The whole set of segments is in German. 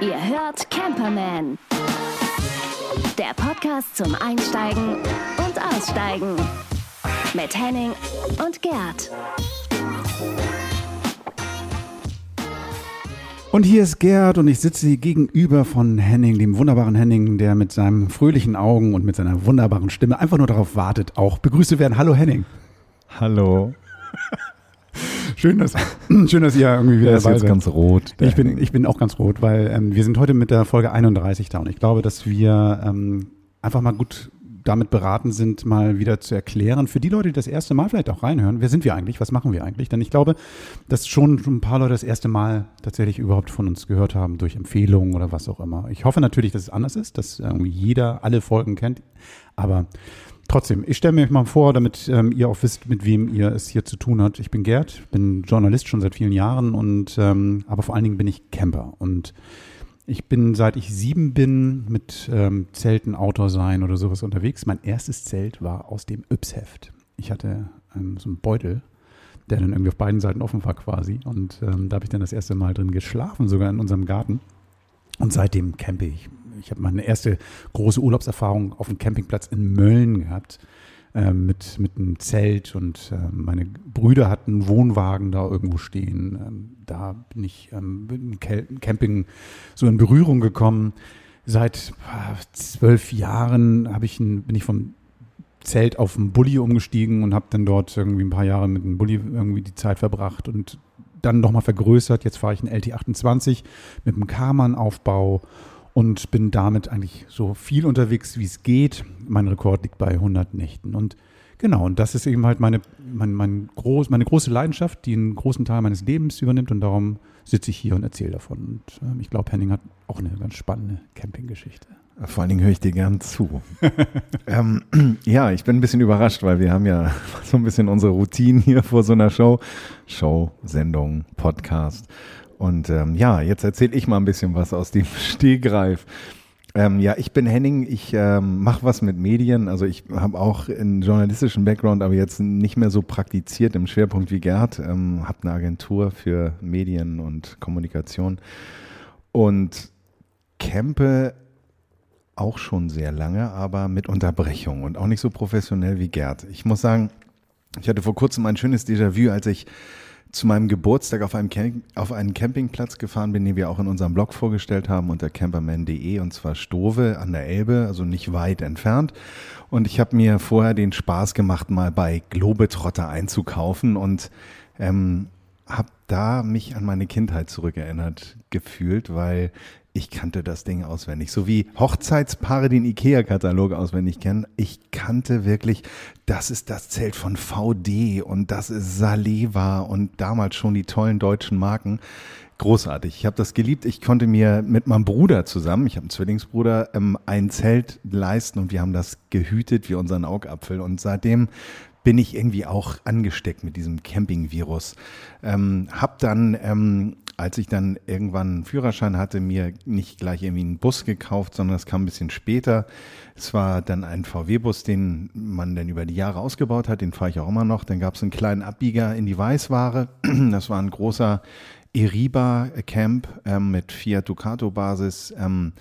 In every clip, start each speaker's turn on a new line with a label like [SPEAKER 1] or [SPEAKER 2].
[SPEAKER 1] Ihr hört Camperman. Der Podcast zum Einsteigen und Aussteigen. Mit Henning und Gerd.
[SPEAKER 2] Und hier ist Gerd und ich sitze gegenüber von Henning, dem wunderbaren Henning, der mit seinen fröhlichen Augen und mit seiner wunderbaren Stimme einfach nur darauf wartet, auch begrüßt zu werden. Hallo Henning.
[SPEAKER 3] Hallo.
[SPEAKER 2] Schön, dass, schön, dass ihr irgendwie wieder
[SPEAKER 3] Der ist
[SPEAKER 2] dabei
[SPEAKER 3] jetzt
[SPEAKER 2] seid.
[SPEAKER 3] ganz rot.
[SPEAKER 2] Ich bin, ich bin auch ganz rot, weil ähm, wir sind heute mit der Folge 31 da und ich glaube, dass wir ähm, einfach mal gut damit beraten sind, mal wieder zu erklären, für die Leute, die das erste Mal vielleicht auch reinhören, wer sind wir eigentlich, was machen wir eigentlich? Denn ich glaube, dass schon ein paar Leute das erste Mal tatsächlich überhaupt von uns gehört haben, durch Empfehlungen oder was auch immer. Ich hoffe natürlich, dass es anders ist, dass irgendwie jeder alle Folgen kennt, aber Trotzdem, ich stelle mir mal vor, damit ähm, ihr auch wisst, mit wem ihr es hier zu tun habt. Ich bin Gerd, bin Journalist schon seit vielen Jahren und ähm, aber vor allen Dingen bin ich Camper und ich bin seit ich sieben bin mit ähm, Zelten, Outdoor sein oder sowas unterwegs. Mein erstes Zelt war aus dem Yps-Heft. Ich hatte ähm, so einen Beutel, der dann irgendwie auf beiden Seiten offen war quasi und ähm, da habe ich dann das erste Mal drin geschlafen, sogar in unserem Garten. Und seitdem campe ich. Ich habe meine erste große Urlaubserfahrung auf dem Campingplatz in Mölln gehabt. ähm, mit, mit einem Zelt und äh, meine Brüder hatten einen Wohnwagen da irgendwo stehen. Ähm, da bin ich ähm, mit dem Camping so in Berührung gekommen. Seit ah, zwölf Jahren ich ein, bin ich vom Zelt auf einen Bulli umgestiegen und habe dann dort irgendwie ein paar Jahre mit dem Bulli irgendwie die Zeit verbracht und dann nochmal vergrößert. Jetzt fahre ich einen LT28 mit einem Karmann-Aufbau und bin damit eigentlich so viel unterwegs, wie es geht. Mein Rekord liegt bei 100 Nächten. Und genau, und das ist eben halt meine, mein, mein groß, meine große Leidenschaft, die einen großen Teil meines Lebens übernimmt. Und darum sitze ich hier und erzähle davon. Und ähm, ich glaube, Henning hat auch eine ganz spannende Campinggeschichte.
[SPEAKER 3] Vor allen Dingen höre ich dir gern zu. ähm, ja, ich bin ein bisschen überrascht, weil wir haben ja so ein bisschen unsere Routine hier vor so einer Show. Show, Sendung, Podcast. Und ähm, ja, jetzt erzähle ich mal ein bisschen was aus dem Stehgreif. Ähm, ja, ich bin Henning, ich ähm, mache was mit Medien. Also ich habe auch einen journalistischen Background, aber jetzt nicht mehr so praktiziert im Schwerpunkt wie Gerd. Ähm, habe eine Agentur für Medien und Kommunikation und campe auch schon sehr lange, aber mit Unterbrechung und auch nicht so professionell wie Gerd. Ich muss sagen, ich hatte vor kurzem ein schönes Déjà-vu, als ich zu meinem Geburtstag auf, einem Camp auf einen Campingplatz gefahren bin, den wir auch in unserem Blog vorgestellt haben unter camperman.de und zwar Stove an der Elbe, also nicht weit entfernt. Und ich habe mir vorher den Spaß gemacht, mal bei Globetrotter einzukaufen und ähm, habe da mich an meine Kindheit zurückerinnert gefühlt, weil ich kannte das Ding auswendig. So wie Hochzeitspaare den IKEA-Katalog auswendig kennen. Ich kannte wirklich, das ist das Zelt von VD und das ist Saleva und damals schon die tollen deutschen Marken. Großartig. Ich habe das geliebt. Ich konnte mir mit meinem Bruder zusammen, ich habe einen Zwillingsbruder, ähm, ein Zelt leisten und wir haben das gehütet wie unseren Augapfel. Und seitdem bin ich irgendwie auch angesteckt mit diesem Camping-Virus. Ähm, hab dann, ähm, als ich dann irgendwann einen Führerschein hatte, mir nicht gleich irgendwie einen Bus gekauft, sondern es kam ein bisschen später. Es war dann ein VW-Bus, den man dann über die Jahre ausgebaut hat, den fahre ich auch immer noch. Dann gab es einen kleinen Abbieger in die Weißware. Das war ein großer Eriba Camp ähm, mit Fiat Ducato Basis. Ähm,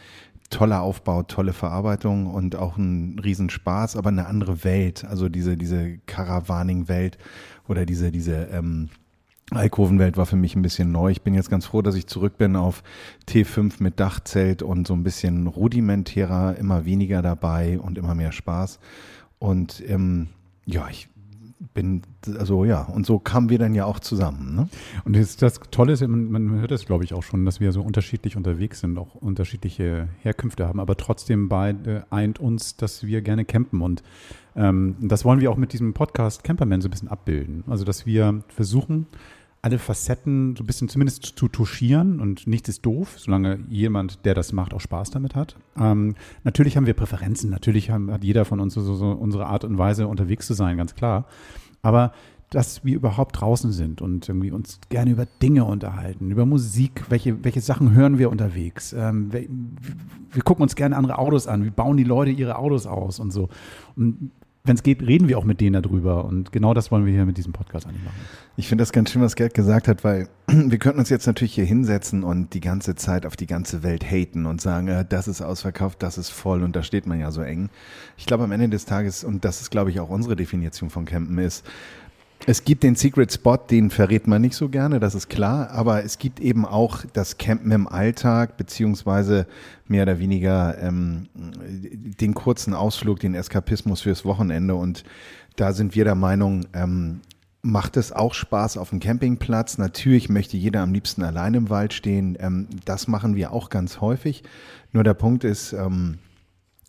[SPEAKER 3] toller Aufbau, tolle Verarbeitung und auch ein Riesenspaß, aber eine andere Welt. Also diese, diese Caravaning-Welt oder diese, diese ähm, Alkovenwelt war für mich ein bisschen neu. Ich bin jetzt ganz froh, dass ich zurück bin auf T5 mit Dachzelt und so ein bisschen rudimentärer, immer weniger dabei und immer mehr Spaß. Und ähm, ja, ich bin, also ja, und so kamen wir dann ja auch zusammen. Ne?
[SPEAKER 2] Und das, das Tolle ist, man, man hört es, glaube ich, auch schon, dass wir so unterschiedlich unterwegs sind, auch unterschiedliche Herkünfte haben, aber trotzdem beide eint uns, dass wir gerne campen. Und ähm, das wollen wir auch mit diesem Podcast Camperman so ein bisschen abbilden. Also, dass wir versuchen, alle Facetten so ein bisschen zumindest zu touchieren und nichts ist doof, solange jemand, der das macht, auch Spaß damit hat. Ähm, natürlich haben wir Präferenzen, natürlich haben, hat jeder von uns so, so unsere Art und Weise, unterwegs zu sein, ganz klar. Aber dass wir überhaupt draußen sind und irgendwie uns gerne über Dinge unterhalten, über Musik, welche, welche Sachen hören wir unterwegs. Ähm, wir, wir gucken uns gerne andere Autos an, wie bauen die Leute ihre Autos aus und so. Und wenn es geht, reden wir auch mit denen darüber. Und genau das wollen wir hier mit diesem Podcast eigentlich machen.
[SPEAKER 3] Ich finde das ganz schön, was Gerd gesagt hat, weil wir könnten uns jetzt natürlich hier hinsetzen und die ganze Zeit auf die ganze Welt haten und sagen, äh, das ist ausverkauft, das ist voll und da steht man ja so eng. Ich glaube, am Ende des Tages, und das ist, glaube ich, auch unsere Definition von Campen, ist, es gibt den Secret Spot, den verrät man nicht so gerne, das ist klar, aber es gibt eben auch das Campen im Alltag, beziehungsweise mehr oder weniger ähm, den kurzen Ausflug, den Eskapismus fürs Wochenende. Und da sind wir der Meinung, ähm, macht es auch Spaß auf dem Campingplatz. Natürlich möchte jeder am liebsten allein im Wald stehen. Ähm, das machen wir auch ganz häufig. Nur der Punkt ist, ähm,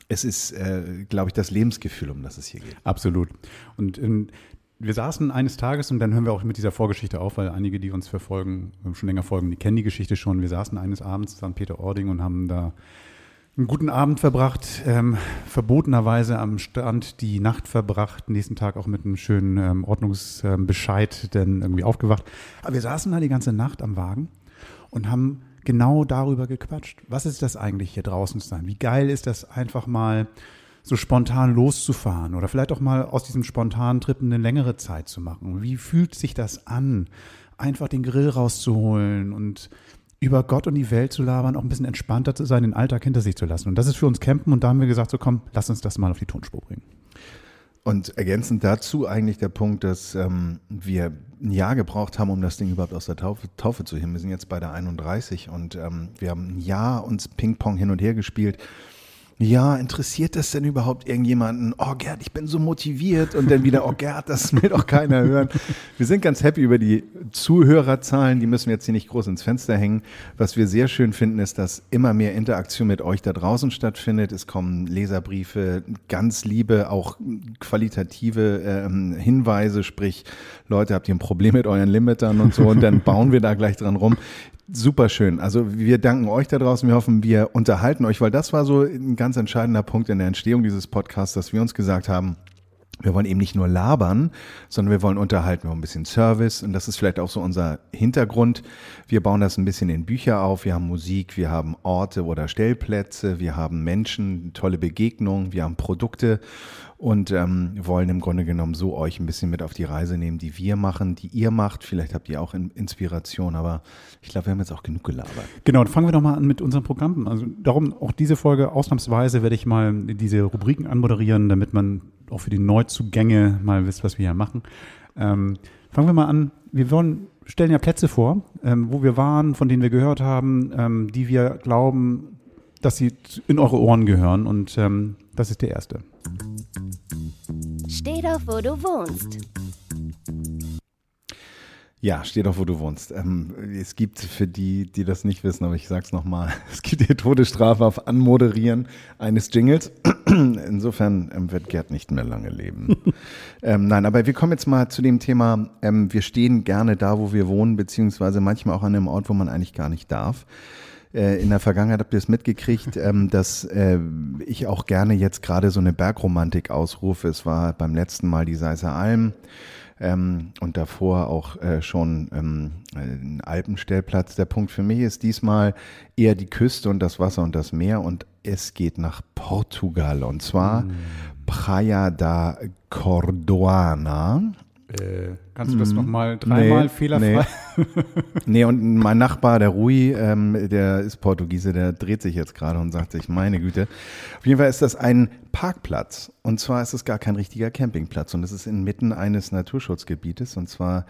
[SPEAKER 3] es ist, äh, glaube ich, das Lebensgefühl, um das es hier geht.
[SPEAKER 2] Absolut. Und in, wir saßen eines Tages und dann hören wir auch mit dieser Vorgeschichte auf, weil einige, die uns verfolgen, schon länger folgen, die kennen die Geschichte schon. Wir saßen eines Abends an Peter-Ording und haben da einen guten Abend verbracht, ähm, verbotenerweise am Strand die Nacht verbracht, nächsten Tag auch mit einem schönen ähm, Ordnungsbescheid, denn irgendwie aufgewacht. Aber wir saßen da die ganze Nacht am Wagen und haben genau darüber gequatscht. Was ist das eigentlich hier draußen zu sein? Wie geil ist das einfach mal so spontan loszufahren oder vielleicht auch mal aus diesem spontanen Trip eine längere Zeit zu machen. Wie fühlt sich das an, einfach den Grill rauszuholen und über Gott und die Welt zu labern, auch ein bisschen entspannter zu sein, den Alltag hinter sich zu lassen. Und das ist für uns Campen und da haben wir gesagt, so komm, lass uns das mal auf die Tonspur bringen.
[SPEAKER 3] Und ergänzend dazu eigentlich der Punkt, dass ähm, wir ein Jahr gebraucht haben, um das Ding überhaupt aus der Taufe, Taufe zu heben. Wir sind jetzt bei der 31 und ähm, wir haben ein Jahr uns Ping-Pong hin und her gespielt ja, interessiert das denn überhaupt irgendjemanden? Oh Gerd, ich bin so motiviert und dann wieder, oh Gerd, das will doch keiner hören. Wir sind ganz happy über die Zuhörerzahlen, die müssen wir jetzt hier nicht groß ins Fenster hängen. Was wir sehr schön finden, ist, dass immer mehr Interaktion mit euch da draußen stattfindet. Es kommen Leserbriefe, ganz liebe, auch qualitative ähm, Hinweise, sprich, Leute, habt ihr ein Problem mit euren Limitern und so und dann bauen wir da gleich dran rum. Super schön. Also wir danken euch da draußen. Wir hoffen, wir unterhalten euch, weil das war so ein ganz entscheidender Punkt in der Entstehung dieses Podcasts, dass wir uns gesagt haben, wir wollen eben nicht nur labern, sondern wir wollen unterhalten, wir wollen ein bisschen Service und das ist vielleicht auch so unser Hintergrund. Wir bauen das ein bisschen in Bücher auf, wir haben Musik, wir haben Orte oder Stellplätze, wir haben Menschen, tolle Begegnungen, wir haben Produkte und ähm, wollen im Grunde genommen so euch ein bisschen mit auf die Reise nehmen, die wir machen, die ihr macht. Vielleicht habt ihr auch Inspiration, aber ich glaube, wir haben jetzt auch genug gelabert.
[SPEAKER 2] Genau, dann fangen wir doch mal an mit unserem Programm. Also darum auch diese Folge ausnahmsweise werde ich mal diese Rubriken anmoderieren, damit man auch für die Neuzugänge mal wisst, was wir hier machen. Ähm, fangen wir mal an. Wir wollen, stellen ja Plätze vor, ähm, wo wir waren, von denen wir gehört haben, ähm, die wir glauben, dass sie in eure Ohren gehören. Und ähm, das ist der erste.
[SPEAKER 1] Steh doch, wo du wohnst.
[SPEAKER 3] Ja, steh doch, wo du wohnst. Ähm, es gibt für die, die das nicht wissen, aber ich sag's nochmal, es gibt hier Todesstrafe auf Anmoderieren eines Jingles. Insofern ähm, wird Gerd nicht mehr lange leben. ähm, nein, aber wir kommen jetzt mal zu dem Thema, ähm, wir stehen gerne da, wo wir wohnen, beziehungsweise manchmal auch an einem Ort, wo man eigentlich gar nicht darf. Äh, in der Vergangenheit habt ihr es mitgekriegt, ähm, dass äh, ich auch gerne jetzt gerade so eine Bergromantik ausrufe. Es war beim letzten Mal die Seiser Alm ähm, und davor auch äh, schon ähm, ein Alpenstellplatz. Der Punkt für mich ist diesmal eher die Küste und das Wasser und das Meer und es geht nach Portugal und zwar mm. Praia da Cordoana.
[SPEAKER 2] Äh, kannst du das mm, nochmal dreimal nee, fehlerfrei?
[SPEAKER 3] Nee. nee, und mein Nachbar, der Rui, ähm, der ist Portugiese, der dreht sich jetzt gerade und sagt sich, meine Güte. Auf jeden Fall ist das ein Parkplatz. Und zwar ist es gar kein richtiger Campingplatz. Und es ist inmitten eines Naturschutzgebietes. Und zwar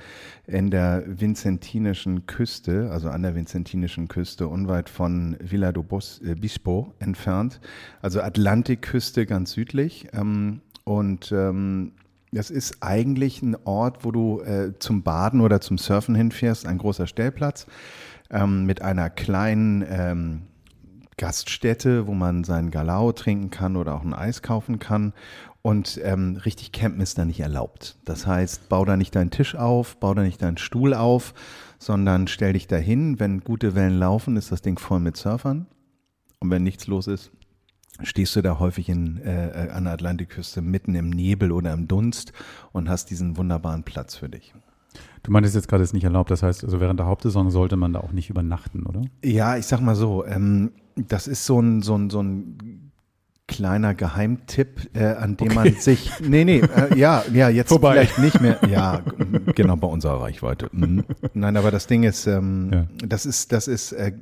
[SPEAKER 3] in der vincentinischen Küste, also an der vincentinischen Küste, unweit von Villa do äh, Bispo entfernt. Also Atlantikküste ganz südlich. Ähm, und ähm, das ist eigentlich ein Ort, wo du äh, zum Baden oder zum Surfen hinfährst, ein großer Stellplatz ähm, mit einer kleinen ähm, Gaststätte, wo man seinen Galao trinken kann oder auch ein Eis kaufen kann. Und ähm, richtig campen ist da nicht erlaubt. Das heißt, bau da nicht deinen Tisch auf, bau da nicht deinen Stuhl auf, sondern stell dich dahin. Wenn gute Wellen laufen, ist das Ding voll mit Surfern. Und wenn nichts los ist, stehst du da häufig in, äh, an der Atlantikküste mitten im Nebel oder im Dunst und hast diesen wunderbaren Platz für dich.
[SPEAKER 2] Du meintest jetzt gerade, es ist nicht erlaubt, das heißt, also während der Hauptsaison sollte man da auch nicht übernachten, oder?
[SPEAKER 3] Ja, ich sag mal so, ähm, das ist so ein, so ein, so ein kleiner Geheimtipp, äh, an dem okay. man sich, nee, nee, äh, ja, ja, jetzt Vorbei. vielleicht nicht mehr, ja, genau bei unserer Reichweite. Mhm. Nein, aber das Ding ist, ähm, ja. das ist, das ist, äh,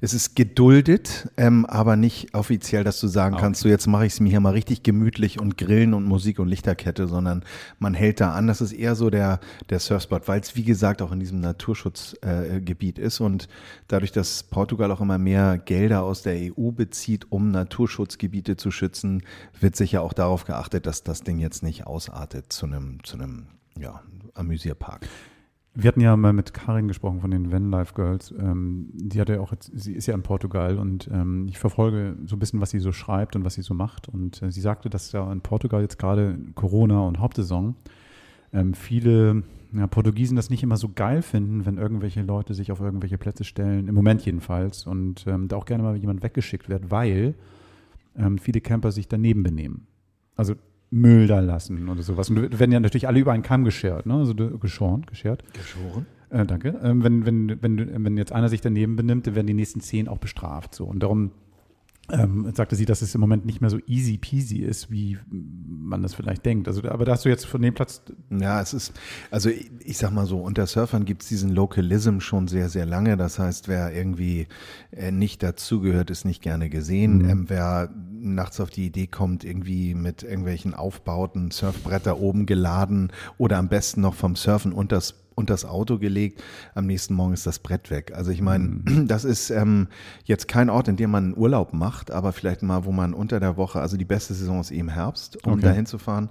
[SPEAKER 3] es ist geduldet, ähm, aber nicht offiziell, dass du sagen ah, kannst, so jetzt mache ich es mir hier mal richtig gemütlich und Grillen und Musik und Lichterkette, sondern man hält da an. Das ist eher so der, der Surfspot, weil es wie gesagt auch in diesem Naturschutzgebiet äh, ist und dadurch, dass Portugal auch immer mehr Gelder aus der EU bezieht, um Naturschutzgebiete zu schützen, wird sicher auch darauf geachtet, dass das Ding jetzt nicht ausartet zu einem, zu einem ja, Amüsierpark.
[SPEAKER 2] Wir hatten ja mal mit Karin gesprochen von den Van Life Girls. Ähm, die hat ja auch jetzt, sie ist ja in Portugal und ähm, ich verfolge so ein bisschen, was sie so schreibt und was sie so macht. Und äh, sie sagte, dass ja in Portugal jetzt gerade Corona und Hauptsaison ähm, viele ja, Portugiesen das nicht immer so geil finden, wenn irgendwelche Leute sich auf irgendwelche Plätze stellen, im Moment jedenfalls, und ähm, da auch gerne mal jemand weggeschickt wird, weil ähm, viele Camper sich daneben benehmen. Also Müll da lassen oder sowas. Und werden ja natürlich alle über einen Kamm geschert, ne? Also geschoren, geschert.
[SPEAKER 3] Geschoren.
[SPEAKER 2] Äh, danke. Ähm, wenn, wenn, wenn, wenn jetzt einer sich daneben benimmt, dann werden die nächsten zehn auch bestraft. So. Und darum ähm, sagte sie, dass es im Moment nicht mehr so easy peasy ist, wie man das vielleicht denkt. Also, aber da hast du jetzt von dem Platz.
[SPEAKER 3] Ja, es ist, also ich, ich sag mal so, unter Surfern gibt es diesen Localism schon sehr, sehr lange. Das heißt, wer irgendwie äh, nicht dazugehört, ist nicht gerne gesehen. Mhm. Ähm, wer nachts auf die Idee kommt, irgendwie mit irgendwelchen Aufbauten, Surfbretter oben geladen oder am besten noch vom Surfen unters und das Auto gelegt. Am nächsten Morgen ist das Brett weg. Also ich meine, mhm. das ist ähm, jetzt kein Ort, in dem man Urlaub macht, aber vielleicht mal, wo man unter der Woche, also die beste Saison ist eben Herbst, um okay. dahin zu fahren.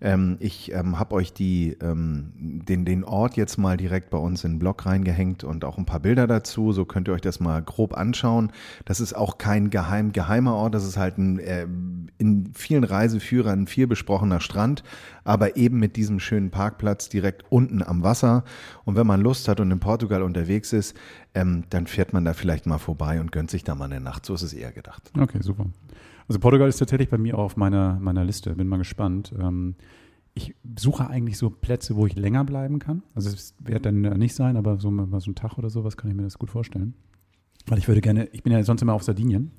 [SPEAKER 3] Ähm, ich ähm, habe euch die, ähm, den, den Ort jetzt mal direkt bei uns in den Blog reingehängt und auch ein paar Bilder dazu. So könnt ihr euch das mal grob anschauen. Das ist auch kein geheim, geheimer Ort. Das ist halt ein äh, in vielen Reiseführern viel besprochener Strand, aber eben mit diesem schönen Parkplatz direkt unten am Wasser. Und wenn man Lust hat und in Portugal unterwegs ist, ähm, dann fährt man da vielleicht mal vorbei und gönnt sich da mal eine Nacht. So ist es eher gedacht.
[SPEAKER 2] Okay, super. Also Portugal ist tatsächlich bei mir auch auf meiner, meiner Liste. Bin mal gespannt. Ähm, ich suche eigentlich so Plätze, wo ich länger bleiben kann. Also es wird dann nicht sein, aber so mal so ein Tag oder sowas kann ich mir das gut vorstellen. Weil ich würde gerne, ich bin ja sonst immer auf Sardinien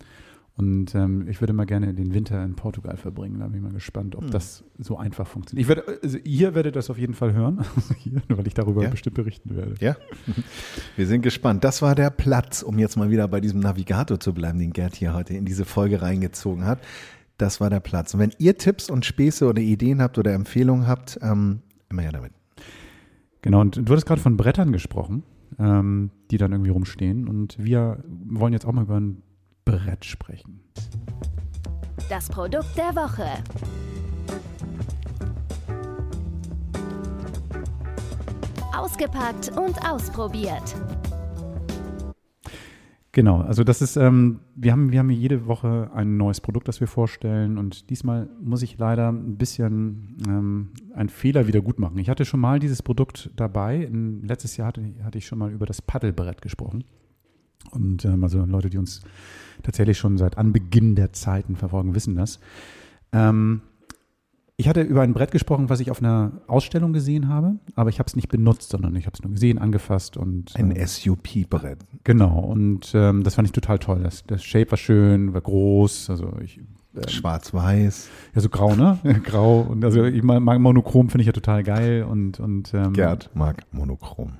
[SPEAKER 2] und ähm, ich würde mal gerne den Winter in Portugal verbringen. Da bin ich mal gespannt, ob hm. das so einfach funktioniert. Ich werde, also ihr werdet das auf jeden Fall hören, hier, weil ich darüber ja. bestimmt berichten werde.
[SPEAKER 3] Ja, wir sind gespannt. Das war der Platz, um jetzt mal wieder bei diesem Navigator zu bleiben, den Gerd hier heute in diese Folge reingezogen hat. Das war der Platz. Und wenn ihr Tipps und Späße oder Ideen habt oder Empfehlungen habt, ähm, immer her damit.
[SPEAKER 2] Genau, und du hattest gerade von Brettern gesprochen, ähm, die dann irgendwie rumstehen. Und wir wollen jetzt auch mal über ein Brett sprechen.
[SPEAKER 1] Das Produkt der Woche. Ausgepackt und ausprobiert.
[SPEAKER 2] Genau, also das ist, ähm, wir haben, wir haben jede Woche ein neues Produkt, das wir vorstellen und diesmal muss ich leider ein bisschen ähm, einen Fehler wieder gut machen. Ich hatte schon mal dieses Produkt dabei. In, letztes Jahr hatte, hatte ich schon mal über das Paddelbrett gesprochen. Und ähm, also Leute, die uns tatsächlich schon seit Anbeginn der Zeiten verfolgen, wissen das. Ähm, ich hatte über ein Brett gesprochen, was ich auf einer Ausstellung gesehen habe, aber ich habe es nicht benutzt, sondern ich habe es nur gesehen, angefasst und
[SPEAKER 3] ein äh, SUP-Brett.
[SPEAKER 2] Genau und ähm, das fand ich total toll. Das, das Shape war schön, war groß, also ich
[SPEAKER 3] ähm, Schwarz-Weiß.
[SPEAKER 2] Ja, so grau, ne? grau. Und also ich mag Monochrom, finde ich ja total geil. Und, und,
[SPEAKER 3] ähm, Gerd mag Monochrom.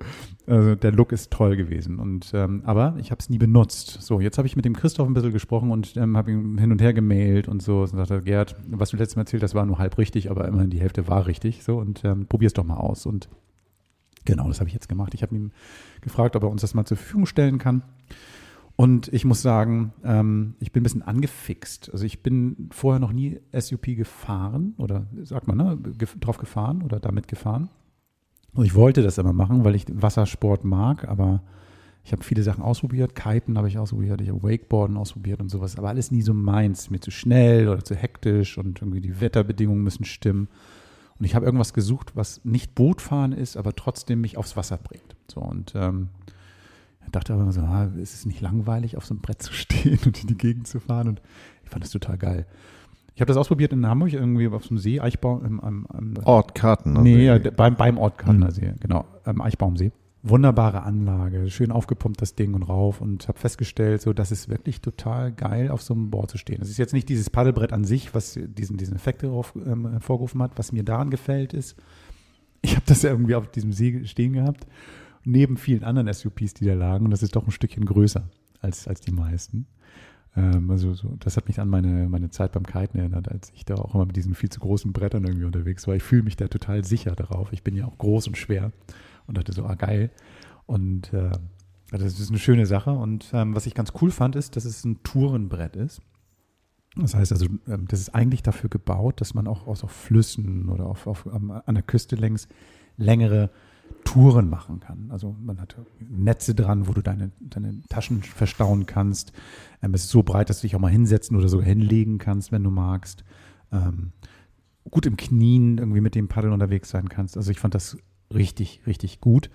[SPEAKER 2] Also der Look ist toll gewesen. Und, ähm, aber ich habe es nie benutzt. So, jetzt habe ich mit dem Christoph ein bisschen gesprochen und ähm, habe ihm hin und her gemailt und so. Und sagte, Gerd, was du letztes Mal erzählt hast, war nur halb richtig, aber immerhin die Hälfte war richtig. So, und ähm, probier es doch mal aus. Und genau, das habe ich jetzt gemacht. Ich habe ihm gefragt, ob er uns das mal zur Verfügung stellen kann. Und ich muss sagen, ähm, ich bin ein bisschen angefixt. Also ich bin vorher noch nie SUP gefahren oder sagt man, ne, drauf gefahren oder damit gefahren. Und ich wollte das immer machen, weil ich Wassersport mag, aber ich habe viele Sachen ausprobiert. Kiten habe ich ausprobiert, ich habe Wakeboarden ausprobiert und sowas, aber alles nie so meins. Mir zu schnell oder zu hektisch und irgendwie die Wetterbedingungen müssen stimmen. Und ich habe irgendwas gesucht, was nicht Bootfahren ist, aber trotzdem mich aufs Wasser bringt. So und ähm, ich dachte aber so, ah, ist es nicht langweilig, auf so einem Brett zu stehen und in die Gegend zu fahren? Und ich fand das total geil. Ich habe das ausprobiert in Hamburg, irgendwie auf so einem See, Eichbaum. Im, am, am,
[SPEAKER 3] Ort Karten.
[SPEAKER 2] Nee, ja, beim, beim Ort Kartener See, genau, am Eichbaumsee. wunderbare Anlage, schön aufgepumpt das Ding und rauf und habe festgestellt, so, das ist wirklich total geil, auf so einem Board zu stehen. Es ist jetzt nicht dieses Paddelbrett an sich, was diesen, diesen Effekt darauf ähm, hervorgerufen hat. Was mir daran gefällt, ist, ich habe das ja irgendwie auf diesem See stehen gehabt, neben vielen anderen SUPs, die da lagen, und das ist doch ein Stückchen größer als, als die meisten. Ähm, also so, das hat mich an meine, meine Zeit beim Kiten erinnert, als ich da auch immer mit diesen viel zu großen Brettern irgendwie unterwegs war. Ich fühle mich da total sicher darauf. Ich bin ja auch groß und schwer und dachte so, ah geil. Und äh, das ist eine schöne Sache. Und ähm, was ich ganz cool fand, ist, dass es ein Tourenbrett ist. Das heißt also, ähm, das ist eigentlich dafür gebaut, dass man auch aus auf Flüssen oder auf, auf, an der Küste längs längere Touren machen kann. Also man hat Netze dran, wo du deine, deine Taschen verstauen kannst. Ähm, es ist so breit, dass du dich auch mal hinsetzen oder sogar hinlegen kannst, wenn du magst. Ähm, gut im Knien irgendwie mit dem Paddel unterwegs sein kannst. Also ich fand das richtig, richtig gut.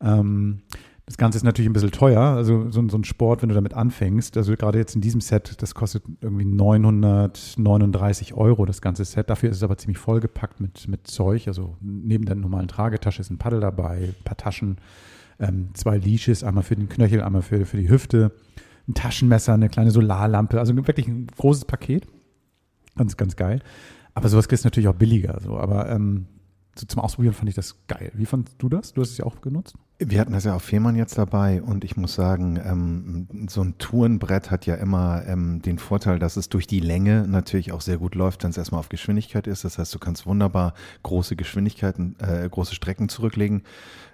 [SPEAKER 2] Ähm, das Ganze ist natürlich ein bisschen teuer, also so, so, ein Sport, wenn du damit anfängst, also gerade jetzt in diesem Set, das kostet irgendwie 939 Euro, das ganze Set. Dafür ist es aber ziemlich vollgepackt mit, mit Zeug, also neben der normalen Tragetasche ist ein Paddel dabei, ein paar Taschen, ähm, zwei Leashes, einmal für den Knöchel, einmal für, für die Hüfte, ein Taschenmesser, eine kleine Solarlampe, also wirklich ein großes Paket. Ganz, ganz geil. Aber sowas kriegst du natürlich auch billiger, so, aber ähm, so zum Ausprobieren fand ich das geil. Wie fandest du das? Du hast es ja auch genutzt?
[SPEAKER 3] Wir hatten das ja auf Fehmarn jetzt dabei und ich muss sagen, ähm, so ein Tourenbrett hat ja immer ähm, den Vorteil, dass es durch die Länge natürlich auch sehr gut läuft, wenn es erstmal auf Geschwindigkeit ist. Das heißt, du kannst wunderbar große Geschwindigkeiten, äh, große Strecken zurücklegen.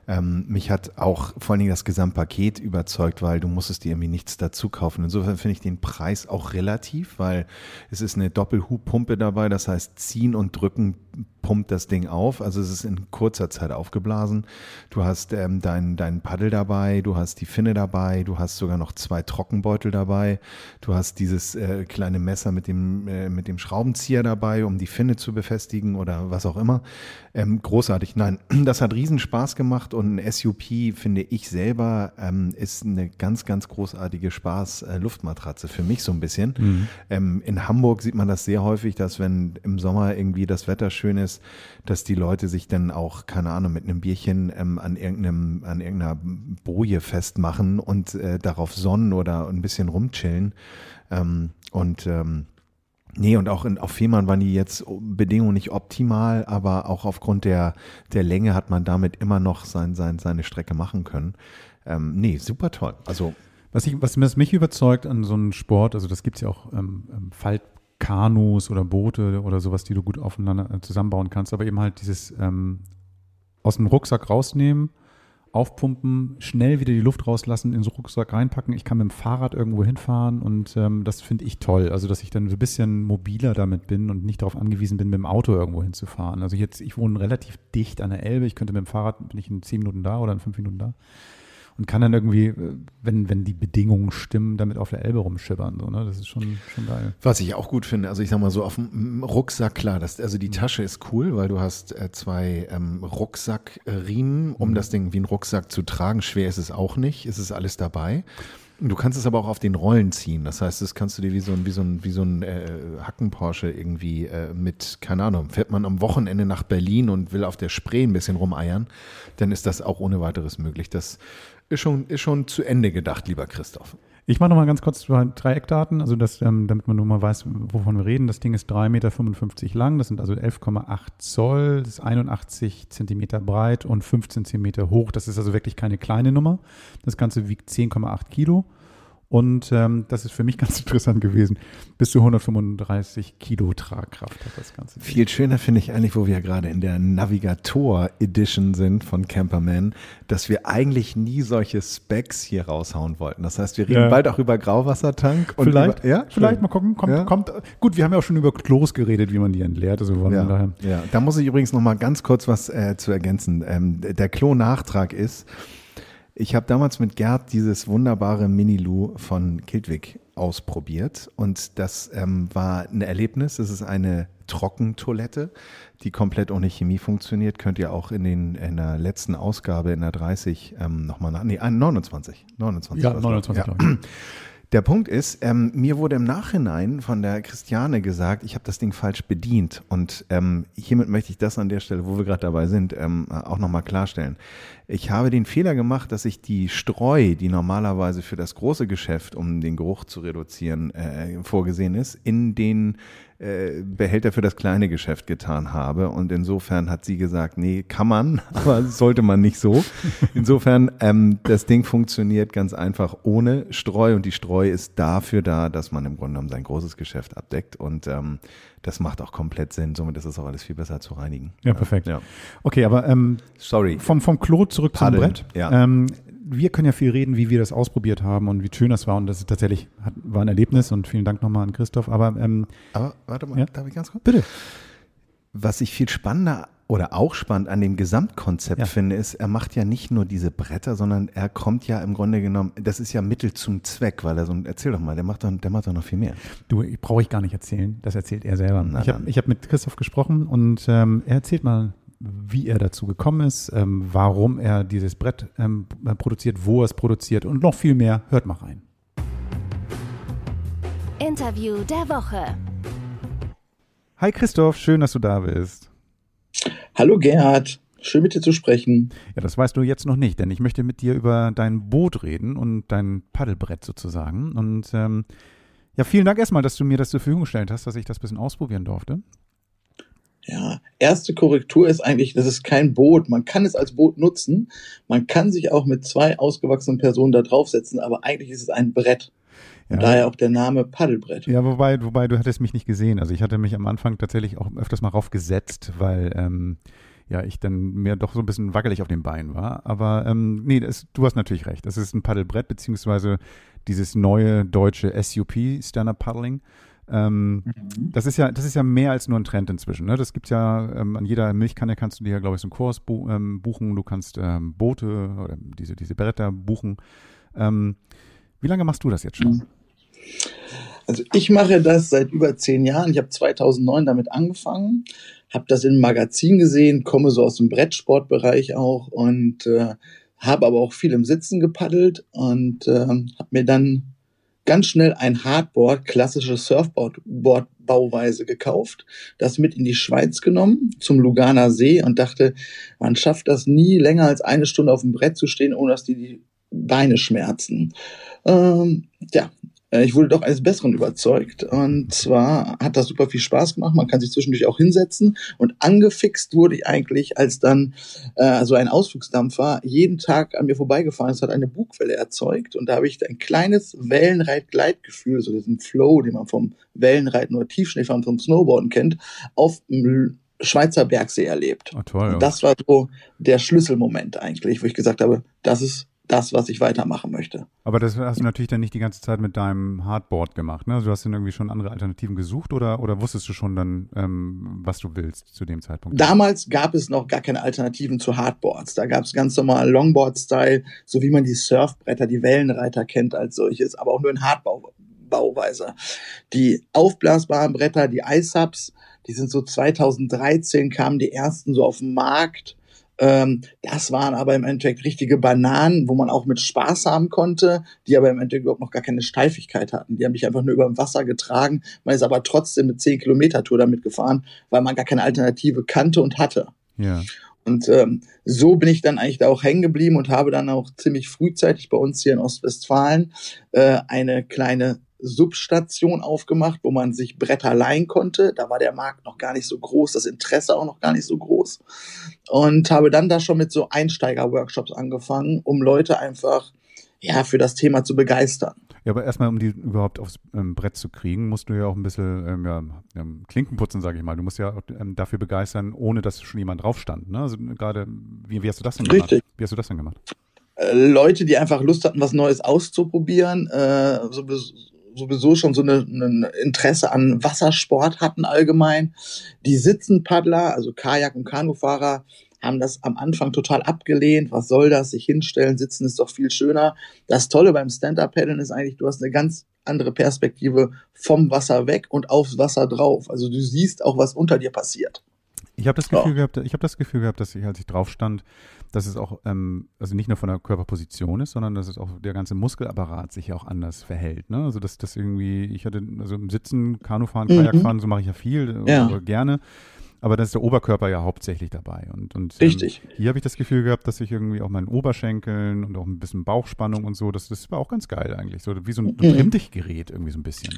[SPEAKER 3] Ähm, mich hat auch vor allen Dingen das Gesamtpaket überzeugt, weil du musstest dir irgendwie nichts dazu kaufen. Insofern finde ich den Preis auch relativ, weil es ist eine Doppelhubpumpe dabei, das heißt ziehen und drücken pumpt das Ding auf. Also es ist in kurzer Zeit aufgeblasen. Du hast ähm, dein, dein Paddel dabei, du hast die Finne dabei, du hast sogar noch zwei Trockenbeutel dabei, du hast dieses äh, kleine Messer mit dem, äh, mit dem Schraubenzieher dabei, um die Finne zu befestigen oder was auch immer. Ähm, großartig. Nein, das hat riesen Spaß gemacht und ein SUP, finde ich selber, ähm, ist eine ganz, ganz großartige Spaß-Luftmatratze äh, für mich so ein bisschen. Mhm. Ähm, in Hamburg sieht man das sehr häufig, dass wenn im Sommer irgendwie das Wetter schön ist, dass die Leute sich dann auch, keine Ahnung, mit einem Bierchen ähm, an irgendeinem, an irgendeiner Boje festmachen und äh, darauf sonnen oder ein bisschen rumchillen. Ähm, und ähm, Nee, und auch in, auf Fehmarn waren die jetzt Bedingungen nicht optimal, aber auch aufgrund der, der Länge hat man damit immer noch sein, sein, seine Strecke machen können. Ähm, nee, super toll. Also
[SPEAKER 2] was, ich, was mich überzeugt an so einem Sport, also das gibt es ja auch ähm, ähm Falt, Kanus oder Boote oder sowas, die du gut aufeinander äh, zusammenbauen kannst, aber eben halt dieses ähm, aus dem Rucksack rausnehmen, aufpumpen, schnell wieder die Luft rauslassen, in so Rucksack reinpacken. Ich kann mit dem Fahrrad irgendwo hinfahren und ähm, das finde ich toll. Also, dass ich dann so ein bisschen mobiler damit bin und nicht darauf angewiesen bin, mit dem Auto irgendwo hinzufahren. Also jetzt, ich wohne relativ dicht an der Elbe. Ich könnte mit dem Fahrrad, bin ich in zehn Minuten da oder in fünf Minuten da und kann dann irgendwie, äh, wenn, wenn die Bedingungen stimmen, damit auf der Elbe rumschippern. So, ne? Das ist schon, schon geil.
[SPEAKER 3] Was ich auch gut finde, also ich sag mal so, auf dem Rucksack, klar, das, also die mhm. Tasche ist cool, weil du hast äh, zwei ähm, Rucksackriemen, um mhm. das Ding wie ein Rucksack zu tragen. Schwer ist es auch nicht, es ist alles dabei. Du kannst es aber auch auf den Rollen ziehen. Das heißt, das kannst du dir wie so ein, wie so ein, wie so ein äh, Hacken-Porsche irgendwie äh, mit, keine Ahnung, fährt man am Wochenende nach Berlin und will auf der Spree ein bisschen rumeiern, dann ist das auch ohne weiteres möglich. Das ist schon, ist schon zu Ende gedacht, lieber Christoph.
[SPEAKER 2] Ich mache nochmal ganz kurz drei Eckdaten, also das, ähm, damit man nur mal weiß, wovon wir reden. Das Ding ist 3,55 Meter lang, das sind also 11,8 Zoll, das ist 81 Zentimeter breit und 15 Zentimeter hoch. Das ist also wirklich keine kleine Nummer. Das Ganze wiegt 10,8 Kilo. Und ähm, das ist für mich ganz interessant gewesen. Bis zu 135 Kilo Tragkraft hat das Ganze.
[SPEAKER 3] Viel schöner finde ich eigentlich, wo wir gerade in der Navigator Edition sind von Camperman, dass wir eigentlich nie solche Specs hier raushauen wollten. Das heißt, wir reden ja. bald auch über Grauwassertank.
[SPEAKER 2] Und vielleicht, über, ja, vielleicht mal gucken. Kommt, ja? kommt, gut, wir haben ja auch schon über Klos geredet, wie man die entleert. Also
[SPEAKER 3] ja, daher. ja, da muss ich übrigens noch mal ganz kurz was äh, zu ergänzen. Ähm, der Klo-Nachtrag ist, ich habe damals mit Gerd dieses wunderbare Mini-Lu von Kildwick ausprobiert und das ähm, war ein Erlebnis. Es ist eine Trockentoilette, die komplett ohne Chemie funktioniert. Könnt ihr auch in, den, in der letzten Ausgabe, in der 30, ähm, nochmal nach, nee, 29, 29.
[SPEAKER 2] Ja, 29, ja.
[SPEAKER 3] Der Punkt ist, ähm, mir wurde im Nachhinein von der Christiane gesagt, ich habe das Ding falsch bedient. Und ähm, hiermit möchte ich das an der Stelle, wo wir gerade dabei sind, ähm, auch nochmal klarstellen. Ich habe den Fehler gemacht, dass ich die Streu, die normalerweise für das große Geschäft, um den Geruch zu reduzieren, äh, vorgesehen ist, in den äh, Behälter für das kleine Geschäft getan habe. Und insofern hat sie gesagt, nee, kann man, aber sollte man nicht so. Insofern, ähm, das Ding funktioniert ganz einfach ohne Streu und die Streu ist dafür da, dass man im Grunde genommen sein großes Geschäft abdeckt und ähm, das macht auch komplett Sinn. Somit ist es auch alles viel besser zu reinigen.
[SPEAKER 2] Ja, perfekt. Ja. Okay, aber ähm, sorry. Vom, vom Klo zurück Paddeln. zum Brett. Ja. Ähm, wir können ja viel reden, wie wir das ausprobiert haben und wie schön das war. Und das ist tatsächlich hat, war ein Erlebnis und vielen Dank nochmal an Christoph. Aber, ähm,
[SPEAKER 3] aber warte mal, ja? darf ich ganz kurz? Bitte. Was ich viel spannender oder auch spannend an dem Gesamtkonzept ja. finde, ist, er macht ja nicht nur diese Bretter, sondern er kommt ja im Grunde genommen, das ist ja Mittel zum Zweck, weil er so, erzähl doch mal, der macht doch, der macht doch noch viel mehr.
[SPEAKER 2] Du, brauche ich gar nicht erzählen, das erzählt er selber. Na, ich habe hab mit Christoph gesprochen und ähm, er erzählt mal wie er dazu gekommen ist, ähm, warum er dieses Brett ähm, produziert, wo er es produziert und noch viel mehr. Hört mal rein.
[SPEAKER 1] Interview der Woche.
[SPEAKER 2] Hi Christoph, schön, dass du da bist.
[SPEAKER 4] Hallo Gerhard, schön mit dir zu sprechen.
[SPEAKER 2] Ja, das weißt du jetzt noch nicht, denn ich möchte mit dir über dein Boot reden und dein Paddelbrett sozusagen. Und ähm, ja, vielen Dank erstmal, dass du mir das zur Verfügung gestellt hast, dass ich das ein bisschen ausprobieren durfte.
[SPEAKER 4] Ja, erste Korrektur ist eigentlich, das ist kein Boot. Man kann es als Boot nutzen. Man kann sich auch mit zwei ausgewachsenen Personen da draufsetzen, aber eigentlich ist es ein Brett. Ja. Daher auch der Name Paddelbrett.
[SPEAKER 2] Ja, wobei, wobei du hattest mich nicht gesehen. Also ich hatte mich am Anfang tatsächlich auch öfters mal raufgesetzt, weil ähm, ja ich dann mir doch so ein bisschen wackelig auf den Beinen war. Aber ähm, nee, das, du hast natürlich recht. Das ist ein Paddelbrett, beziehungsweise dieses neue deutsche SUP, Stand-Up Paddling. Ähm, mhm. Das ist ja, das ist ja mehr als nur ein Trend inzwischen. Ne? Das gibt ja ähm, an jeder Milchkanne kannst du dir, glaube ich, so einen Kurs bu ähm, buchen. Du kannst ähm, Boote oder diese, diese Bretter buchen. Ähm, wie lange machst du das jetzt schon? Mhm.
[SPEAKER 4] Also ich mache das seit über zehn Jahren. Ich habe 2009 damit angefangen, habe das im Magazin gesehen, komme so aus dem Brettsportbereich auch und äh, habe aber auch viel im Sitzen gepaddelt und äh, habe mir dann ganz schnell ein Hardboard, klassische Surfboard-Bauweise gekauft, das mit in die Schweiz genommen, zum Luganer See und dachte, man schafft das nie länger als eine Stunde auf dem Brett zu stehen, ohne dass die, die Beine schmerzen. Ähm, ja, ich wurde doch eines Besseren überzeugt. Und zwar hat das super viel Spaß gemacht. Man kann sich zwischendurch auch hinsetzen. Und angefixt wurde ich eigentlich, als dann äh, so ein Ausflugsdampfer jeden Tag an mir vorbeigefahren ist, hat eine Bugwelle erzeugt. Und da habe ich ein kleines Wellenreit-Gleitgefühl, so diesen Flow, den man vom Wellenreiten oder Tiefschneefahren vom Snowboarden kennt, auf dem Schweizer Bergsee erlebt. Oh, toll, ja. Das war so der Schlüsselmoment eigentlich, wo ich gesagt habe, das ist das, was ich weitermachen möchte.
[SPEAKER 2] Aber das hast du natürlich dann nicht die ganze Zeit mit deinem Hardboard gemacht, ne? Also du hast dann irgendwie schon andere Alternativen gesucht oder, oder wusstest du schon dann, ähm, was du willst zu dem Zeitpunkt?
[SPEAKER 4] Damals gab es noch gar keine Alternativen zu Hardboards. Da gab es ganz normal Longboard-Style, so wie man die Surfbretter, die Wellenreiter kennt als solches, aber auch nur in Hardbauweise. Die aufblasbaren Bretter, die iSubs, die sind so 2013 kamen die ersten so auf den Markt ähm, das waren aber im Endeffekt richtige Bananen, wo man auch mit Spaß haben konnte, die aber im Endeffekt überhaupt noch gar keine Steifigkeit hatten. Die haben mich einfach nur über dem Wasser getragen. Man ist aber trotzdem eine 10 Kilometer Tour damit gefahren, weil man gar keine Alternative kannte und hatte. Ja. Und ähm, so bin ich dann eigentlich da auch hängen geblieben und habe dann auch ziemlich frühzeitig bei uns hier in Ostwestfalen äh, eine kleine Substation aufgemacht, wo man sich Bretter leihen konnte. Da war der Markt noch gar nicht so groß, das Interesse auch noch gar nicht so groß. Und habe dann da schon mit so Einsteiger-Workshops angefangen, um Leute einfach ja, für das Thema zu begeistern.
[SPEAKER 2] Ja, aber erstmal, um die überhaupt aufs ähm, Brett zu kriegen, musst du ja auch ein bisschen ähm, ja, ähm, Klinken putzen, sage ich mal. Du musst ja ähm, dafür begeistern, ohne dass schon jemand drauf stand. Ne? Also gerade, wie, wie hast du das denn gemacht? Richtig. Wie hast du das denn gemacht?
[SPEAKER 4] Äh, Leute, die einfach Lust hatten, was Neues auszuprobieren, äh, so, sowieso schon so ein Interesse an Wassersport hatten allgemein. Die Sitzenpaddler, also Kajak- und Kanufahrer, haben das am Anfang total abgelehnt. Was soll das? Sich hinstellen, sitzen ist doch viel schöner. Das Tolle beim Stand-Up-Paddeln ist eigentlich, du hast eine ganz andere Perspektive vom Wasser weg und aufs Wasser drauf. Also du siehst auch, was unter dir passiert.
[SPEAKER 2] Ich habe das Gefühl ja. gehabt, ich habe das Gefühl gehabt, dass ich, als ich drauf stand, dass es auch, ähm, also nicht nur von der Körperposition ist, sondern dass es auch der ganze Muskelapparat sich ja auch anders verhält. Ne? Also dass das irgendwie, ich hatte, also im Sitzen, Kanufahren, mhm. Kajakfahren, so mache ich ja viel, äh, ja. gerne. Aber dann ist der Oberkörper ja hauptsächlich dabei. Und, und
[SPEAKER 4] ähm, Richtig.
[SPEAKER 2] Ähm, hier habe ich das Gefühl gehabt, dass ich irgendwie auch meinen Oberschenkeln und auch ein bisschen Bauchspannung und so, das, das war auch ganz geil eigentlich. So wie so ein mhm. Trimmdichtgerät irgendwie so ein bisschen.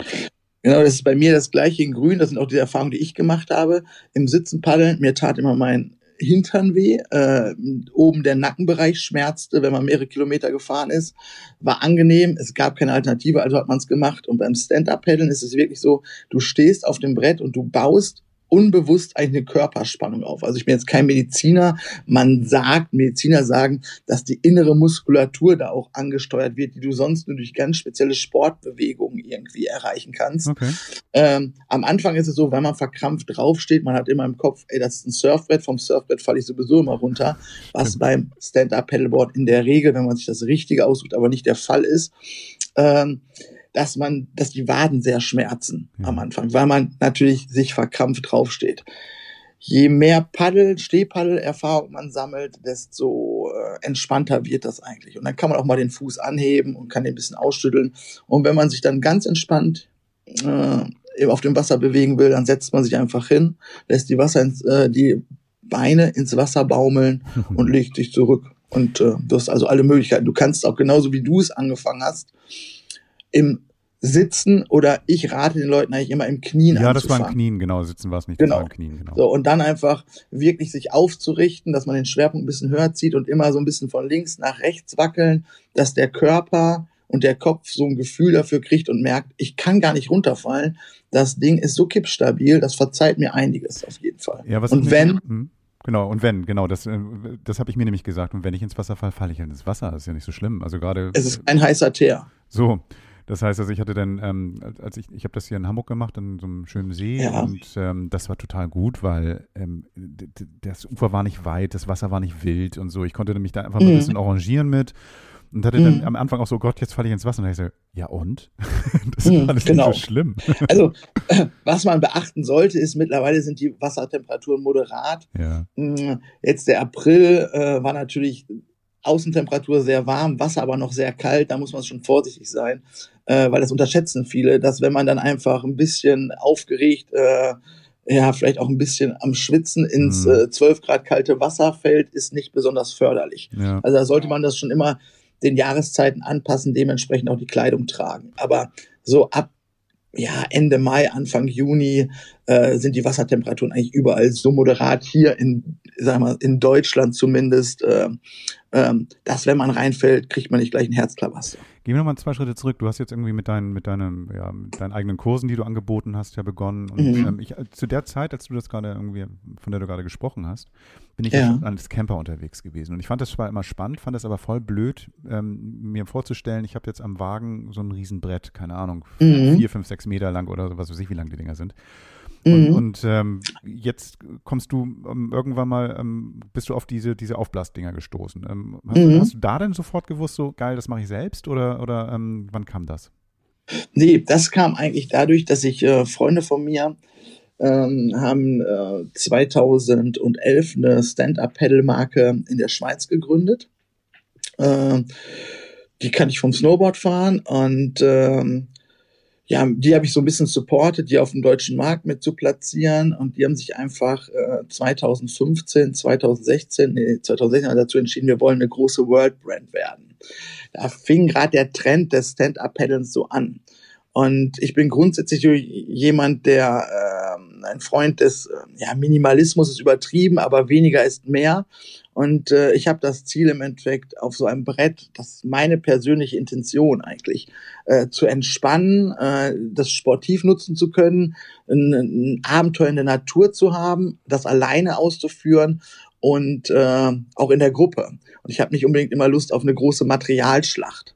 [SPEAKER 4] Genau, das ist bei mir das gleiche in Grün. Das sind auch die Erfahrungen, die ich gemacht habe. Im Sitzen paddeln, mir tat immer mein Hintern weh. Äh, oben der Nackenbereich schmerzte, wenn man mehrere Kilometer gefahren ist. War angenehm. Es gab keine Alternative, also hat man es gemacht. Und beim Stand-Up-Paddeln ist es wirklich so, du stehst auf dem Brett und du baust unbewusst eigentlich eine Körperspannung auf. Also ich bin jetzt kein Mediziner. Man sagt, Mediziner sagen, dass die innere Muskulatur da auch angesteuert wird, die du sonst nur durch ganz spezielle Sportbewegungen irgendwie erreichen kannst. Okay. Ähm, am Anfang ist es so, wenn man verkrampft draufsteht, man hat immer im Kopf, ey, das ist ein Surfbrett, vom Surfbrett falle ich sowieso immer runter, was beim Stand-Up-Paddleboard in der Regel, wenn man sich das Richtige aussucht, aber nicht der Fall ist. Ähm, dass man, dass die Waden sehr schmerzen ja. am Anfang, weil man natürlich sich verkrampft draufsteht. Je mehr Paddel, Stehpaddel-Erfahrung man sammelt, desto äh, entspannter wird das eigentlich. Und dann kann man auch mal den Fuß anheben und kann den ein bisschen ausschütteln. Und wenn man sich dann ganz entspannt äh, auf dem Wasser bewegen will, dann setzt man sich einfach hin, lässt die Wasser ins, äh, die Beine ins Wasser baumeln und legt sich zurück. Und äh, du hast also alle Möglichkeiten. Du kannst auch genauso wie du es angefangen hast, im Sitzen oder ich rate den Leuten eigentlich immer im Knien
[SPEAKER 2] Ja, das war im Knien, genau. Sitzen war es nicht,
[SPEAKER 4] genau.
[SPEAKER 2] das war
[SPEAKER 4] im Knien, genau. So, und dann einfach wirklich sich aufzurichten, dass man den Schwerpunkt ein bisschen höher zieht und immer so ein bisschen von links nach rechts wackeln, dass der Körper und der Kopf so ein Gefühl dafür kriegt und merkt, ich kann gar nicht runterfallen. Das Ding ist so kippstabil, das verzeiht mir einiges auf jeden Fall.
[SPEAKER 2] Ja, was
[SPEAKER 4] und wenn,
[SPEAKER 2] hm? Genau, und wenn, genau, das, äh, das habe ich mir nämlich gesagt. Und wenn ich ins Wasser falle, falle ich halt ins Wasser. Das ist ja nicht so schlimm. Also gerade.
[SPEAKER 4] Es ist ein heißer Teer.
[SPEAKER 2] So. Das heißt, also ich hatte dann, ähm, als ich, ich habe das hier in Hamburg gemacht, an so einem schönen See ja. und ähm, das war total gut, weil ähm, das Ufer war nicht weit, das Wasser war nicht wild und so. Ich konnte mich da einfach mhm. mal ein bisschen arrangieren mit und hatte dann mhm. am Anfang auch so, Gott, jetzt falle ich ins Wasser. Und dann ich so, ja und? das ist mhm, alles genau. nicht so schlimm.
[SPEAKER 4] also, was man beachten sollte, ist, mittlerweile sind die Wassertemperaturen moderat. Ja. Mm, jetzt der April äh, war natürlich Außentemperatur sehr warm, Wasser aber noch sehr kalt, da muss man schon vorsichtig sein, äh, weil das unterschätzen viele, dass wenn man dann einfach ein bisschen aufgeregt, äh, ja, vielleicht auch ein bisschen am Schwitzen ins mhm. äh, 12 Grad kalte Wasser fällt, ist nicht besonders förderlich. Ja. Also da sollte man das schon immer den Jahreszeiten anpassen, dementsprechend auch die Kleidung tragen. Aber so ab ja, Ende Mai, Anfang Juni äh, sind die Wassertemperaturen eigentlich überall so moderat hier in, sagen wir, in Deutschland zumindest, äh, ähm, dass wenn man reinfällt, kriegt man nicht gleich ein Herzklabaster.
[SPEAKER 2] Gehen wir nochmal zwei Schritte zurück. Du hast jetzt irgendwie mit deinen, mit deinem, ja, mit deinen eigenen Kursen, die du angeboten hast, ja begonnen. Und mhm. ähm, ich, äh, zu der Zeit, als du das gerade irgendwie, von der du gerade gesprochen hast, bin ich ja. als Camper unterwegs gewesen. Und ich fand das zwar immer spannend, fand das aber voll blöd, ähm, mir vorzustellen, ich habe jetzt am Wagen so ein Riesenbrett, keine Ahnung, mhm. vier, fünf, sechs Meter lang oder was weiß ich, wie lang die Dinger sind. Und, mhm. und ähm, jetzt kommst du ähm, irgendwann mal, ähm, bist du auf diese, diese Aufblasdinger gestoßen. Ähm, hast, mhm. hast, du da denn sofort gewusst, so geil, das mache ich selbst oder, oder ähm, wann kam das?
[SPEAKER 4] Nee, das kam eigentlich dadurch, dass ich äh, Freunde von mir ähm, haben äh, 2011 eine Stand-Up-Pedal-Marke in der Schweiz gegründet. Äh, die kann ich vom Snowboard fahren und ähm, ja, die habe ich so ein bisschen supportet, die auf dem deutschen Markt mit zu platzieren und die haben sich einfach äh, 2015, 2016, nee, 2016 dazu entschieden, wir wollen eine große World Brand werden. Da fing gerade der Trend des Stand-Up-Paddles so an. Und ich bin grundsätzlich jemand, der äh, ein Freund des äh, ja, Minimalismus ist übertrieben, aber weniger ist mehr. Und äh, ich habe das Ziel im Endeffekt auf so einem Brett, das ist meine persönliche Intention eigentlich, äh, zu entspannen, äh, das sportiv nutzen zu können, ein, ein Abenteuer in der Natur zu haben, das alleine auszuführen und äh, auch in der Gruppe. Und ich habe nicht unbedingt immer Lust auf eine große Materialschlacht.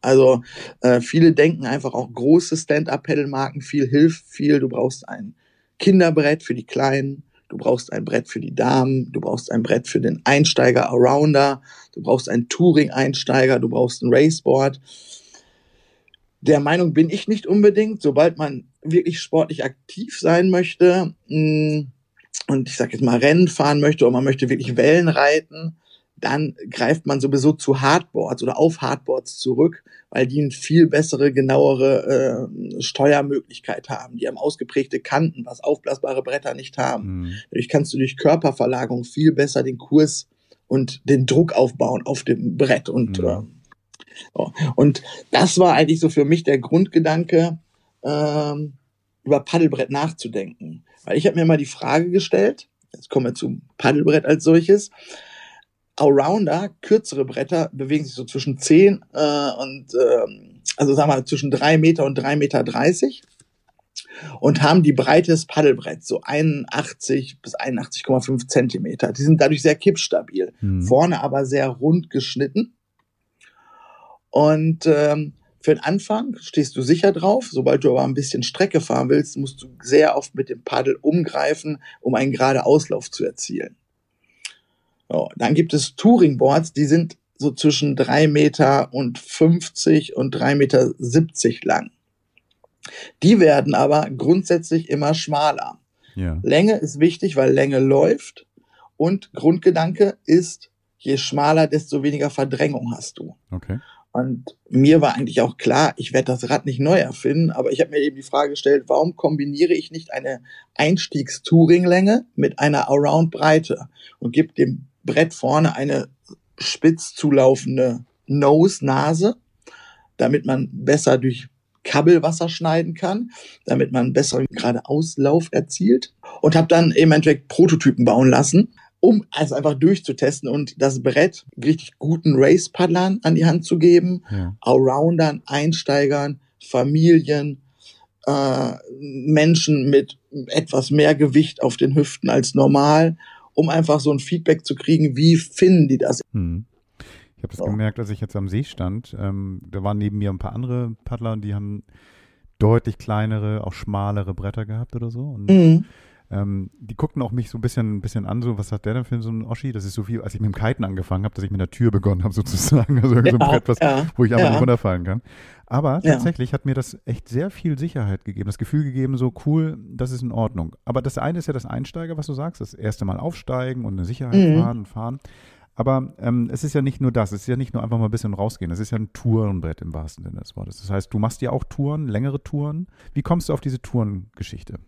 [SPEAKER 4] Also äh, viele denken einfach auch große Stand-up-Pedal-Marken, viel hilft viel. Du brauchst ein Kinderbrett für die Kleinen, du brauchst ein Brett für die Damen, du brauchst ein Brett für den Einsteiger Arounder, du brauchst ein Touring-Einsteiger, du brauchst ein Raceboard. Der Meinung bin ich nicht unbedingt, sobald man wirklich sportlich aktiv sein möchte mm, und ich sage jetzt mal Rennen fahren möchte oder man möchte wirklich Wellen reiten, dann greift man sowieso zu Hardboards oder auf Hardboards zurück, weil die eine viel bessere, genauere äh, Steuermöglichkeit haben. Die haben ausgeprägte Kanten, was aufblasbare Bretter nicht haben. Mhm. Dadurch kannst du durch Körperverlagerung viel besser den Kurs und den Druck aufbauen auf dem Brett. Und, mhm. äh, so. und das war eigentlich so für mich der Grundgedanke, äh, über Paddelbrett nachzudenken. Weil ich habe mir mal die Frage gestellt, jetzt kommen wir zum Paddelbrett als solches, Allrounder, kürzere Bretter, bewegen sich so zwischen 10 äh, und, äh, also sagen wir zwischen 3 Meter und 3 Meter 30 und haben die Breite des Paddelbretts, so 81 bis 81,5 Zentimeter. Die sind dadurch sehr kippstabil, mhm. vorne aber sehr rund geschnitten. Und ähm, für den Anfang stehst du sicher drauf. Sobald du aber ein bisschen Strecke fahren willst, musst du sehr oft mit dem Paddel umgreifen, um einen gerade Auslauf zu erzielen. So, dann gibt es Touringboards, die sind so zwischen drei Meter und 50 und drei Meter 70 lang. Die werden aber grundsätzlich immer schmaler. Ja. Länge ist wichtig, weil Länge läuft und Grundgedanke ist, je schmaler, desto weniger Verdrängung hast du.
[SPEAKER 2] Okay.
[SPEAKER 4] Und mir war eigentlich auch klar, ich werde das Rad nicht neu erfinden, aber ich habe mir eben die Frage gestellt, warum kombiniere ich nicht eine Einstiegstouringlänge mit einer Around-Breite und gebe dem Brett vorne eine spitz zulaufende Nose, Nase, damit man besser durch Kabelwasser schneiden kann, damit man besseren gerade Auslauf erzielt. Und habe dann im Endeffekt Prototypen bauen lassen, um es einfach durchzutesten und das Brett richtig guten Race-Paddlern an die Hand zu geben, ja. Allroundern, Einsteigern, Familien, äh, Menschen mit etwas mehr Gewicht auf den Hüften als normal um einfach so ein Feedback zu kriegen, wie finden die das? Hm.
[SPEAKER 2] Ich habe das so. gemerkt, als ich jetzt am See stand. Ähm, da waren neben mir ein paar andere Paddler und die haben deutlich kleinere, auch schmalere Bretter gehabt oder so. Und mhm. Ähm, die guckten auch mich so ein bisschen, ein bisschen an, so, was hat der denn für so ein Oschi? Das ist so viel, als ich mit dem Kiten angefangen habe, dass ich mit der Tür begonnen habe, sozusagen. Also ja, so ein Brett, was, ja, wo ich einfach ja. nicht runterfallen kann. Aber tatsächlich hat mir das echt sehr viel Sicherheit gegeben, das Gefühl gegeben, so cool, das ist in Ordnung. Aber das eine ist ja das Einsteiger, was du sagst, das erste Mal aufsteigen und eine Sicherheit mhm. fahren und fahren. Aber ähm, es ist ja nicht nur das, es ist ja nicht nur einfach mal ein bisschen rausgehen, es ist ja ein Tourenbrett im wahrsten Sinne des Wortes. Das heißt, du machst ja auch Touren, längere Touren. Wie kommst du auf diese Tourengeschichte?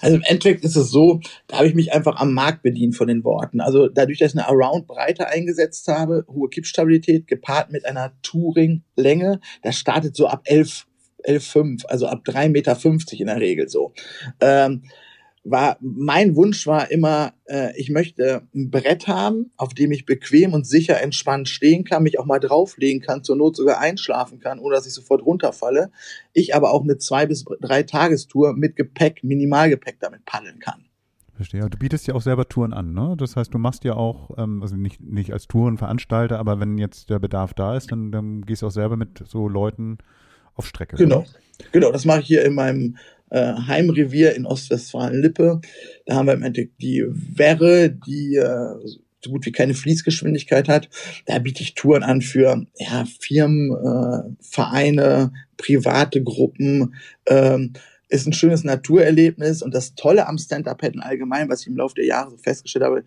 [SPEAKER 4] Also im Endeffekt ist es so, da habe ich mich einfach am Markt bedient von den Worten. Also dadurch, dass ich eine Around-Breite eingesetzt habe, hohe Kippstabilität gepaart mit einer Touring-Länge, das startet so ab 11, 11,5, also ab 3,50 Meter in der Regel so. Ähm, war mein Wunsch war immer, äh, ich möchte ein Brett haben, auf dem ich bequem und sicher entspannt stehen kann, mich auch mal drauflegen kann, zur Not sogar einschlafen kann, ohne dass ich sofort runterfalle. Ich aber auch eine zwei bis drei Tagestour mit Gepäck, Minimalgepäck damit paddeln kann.
[SPEAKER 2] Verstehe. Du bietest ja auch selber Touren an, ne? Das heißt, du machst ja auch, ähm, also nicht, nicht als Tourenveranstalter, aber wenn jetzt der Bedarf da ist, dann, dann gehst du auch selber mit so Leuten auf Strecke.
[SPEAKER 4] Genau. Oder? Genau, das mache ich hier in meinem äh, Heimrevier in Ostwestfalen-Lippe. Da haben wir im Endeffekt die Werre, die äh, so gut wie keine Fließgeschwindigkeit hat. Da biete ich Touren an für ja, Firmen, äh, Vereine, private Gruppen. Ähm, ist ein schönes Naturerlebnis und das Tolle am Stand-Up-Padden allgemein, was ich im Laufe der Jahre so festgestellt habe,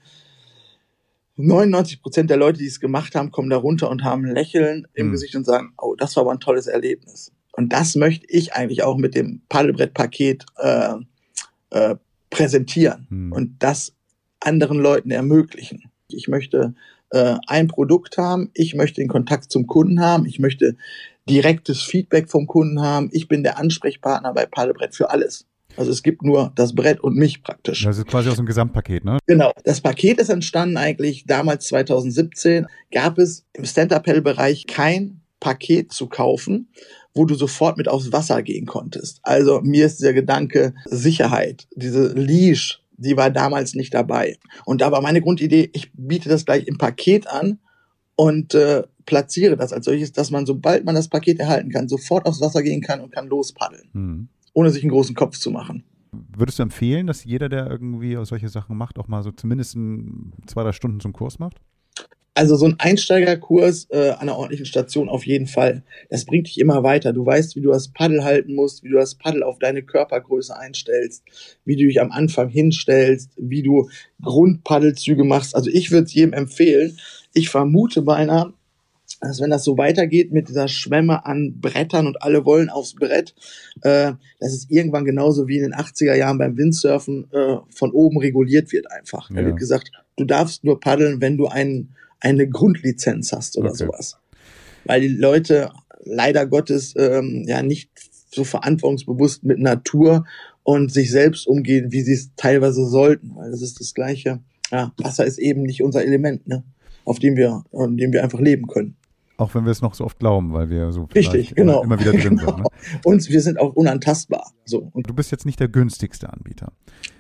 [SPEAKER 4] 99 Prozent der Leute, die es gemacht haben, kommen da runter und haben ein Lächeln im mhm. Gesicht und sagen, oh, das war aber ein tolles Erlebnis. Und das möchte ich eigentlich auch mit dem Paddelbrettpaket äh, äh, präsentieren hm. und das anderen Leuten ermöglichen. Ich möchte äh, ein Produkt haben, ich möchte den Kontakt zum Kunden haben, ich möchte direktes Feedback vom Kunden haben. Ich bin der Ansprechpartner bei Paddelbrett für alles. Also es gibt nur das Brett und mich praktisch.
[SPEAKER 2] Das ist quasi aus dem Gesamtpaket, ne?
[SPEAKER 4] Genau. Das Paket ist entstanden eigentlich damals 2017. Gab es im Stand-Up-Paddle-Bereich kein Paket zu kaufen, wo du sofort mit aufs Wasser gehen konntest. Also mir ist der Gedanke Sicherheit, diese Leash, die war damals nicht dabei. Und da war meine Grundidee, ich biete das gleich im Paket an und äh, platziere das als solches, dass man, sobald man das Paket erhalten kann, sofort aufs Wasser gehen kann und kann lospaddeln, mhm. ohne sich einen großen Kopf zu machen.
[SPEAKER 2] Würdest du empfehlen, dass jeder, der irgendwie solche Sachen macht, auch mal so zumindest ein, zwei, drei Stunden zum Kurs macht?
[SPEAKER 4] Also so ein Einsteigerkurs äh, an einer ordentlichen Station auf jeden Fall. Das bringt dich immer weiter. Du weißt, wie du das Paddel halten musst, wie du das Paddel auf deine Körpergröße einstellst, wie du dich am Anfang hinstellst, wie du Grundpaddelzüge machst. Also ich würde es jedem empfehlen, ich vermute beinahe, dass wenn das so weitergeht mit dieser Schwemme an Brettern und alle wollen aufs Brett, äh, dass es irgendwann genauso wie in den 80er Jahren beim Windsurfen äh, von oben reguliert wird einfach. Da
[SPEAKER 2] Ja.
[SPEAKER 4] wird gesagt, du darfst nur paddeln, wenn du ein, eine Grundlizenz hast oder
[SPEAKER 2] Okay.
[SPEAKER 4] sowas. Weil die Leute leider Gottes ähm, ja nicht so verantwortungsbewusst mit Natur und sich selbst umgehen, wie sie es teilweise sollten. Weil das ist das Gleiche. Ja, Wasser ist eben nicht unser Element, ne? auf dem wir, an dem wir einfach leben können.
[SPEAKER 2] Auch wenn wir es noch so oft glauben, weil wir so
[SPEAKER 4] Richtig, genau.
[SPEAKER 2] immer wieder drin
[SPEAKER 4] Genau.
[SPEAKER 2] sind. Ne?
[SPEAKER 4] Und wir sind auch unantastbar. So, und
[SPEAKER 2] Du bist jetzt nicht der günstigste Anbieter.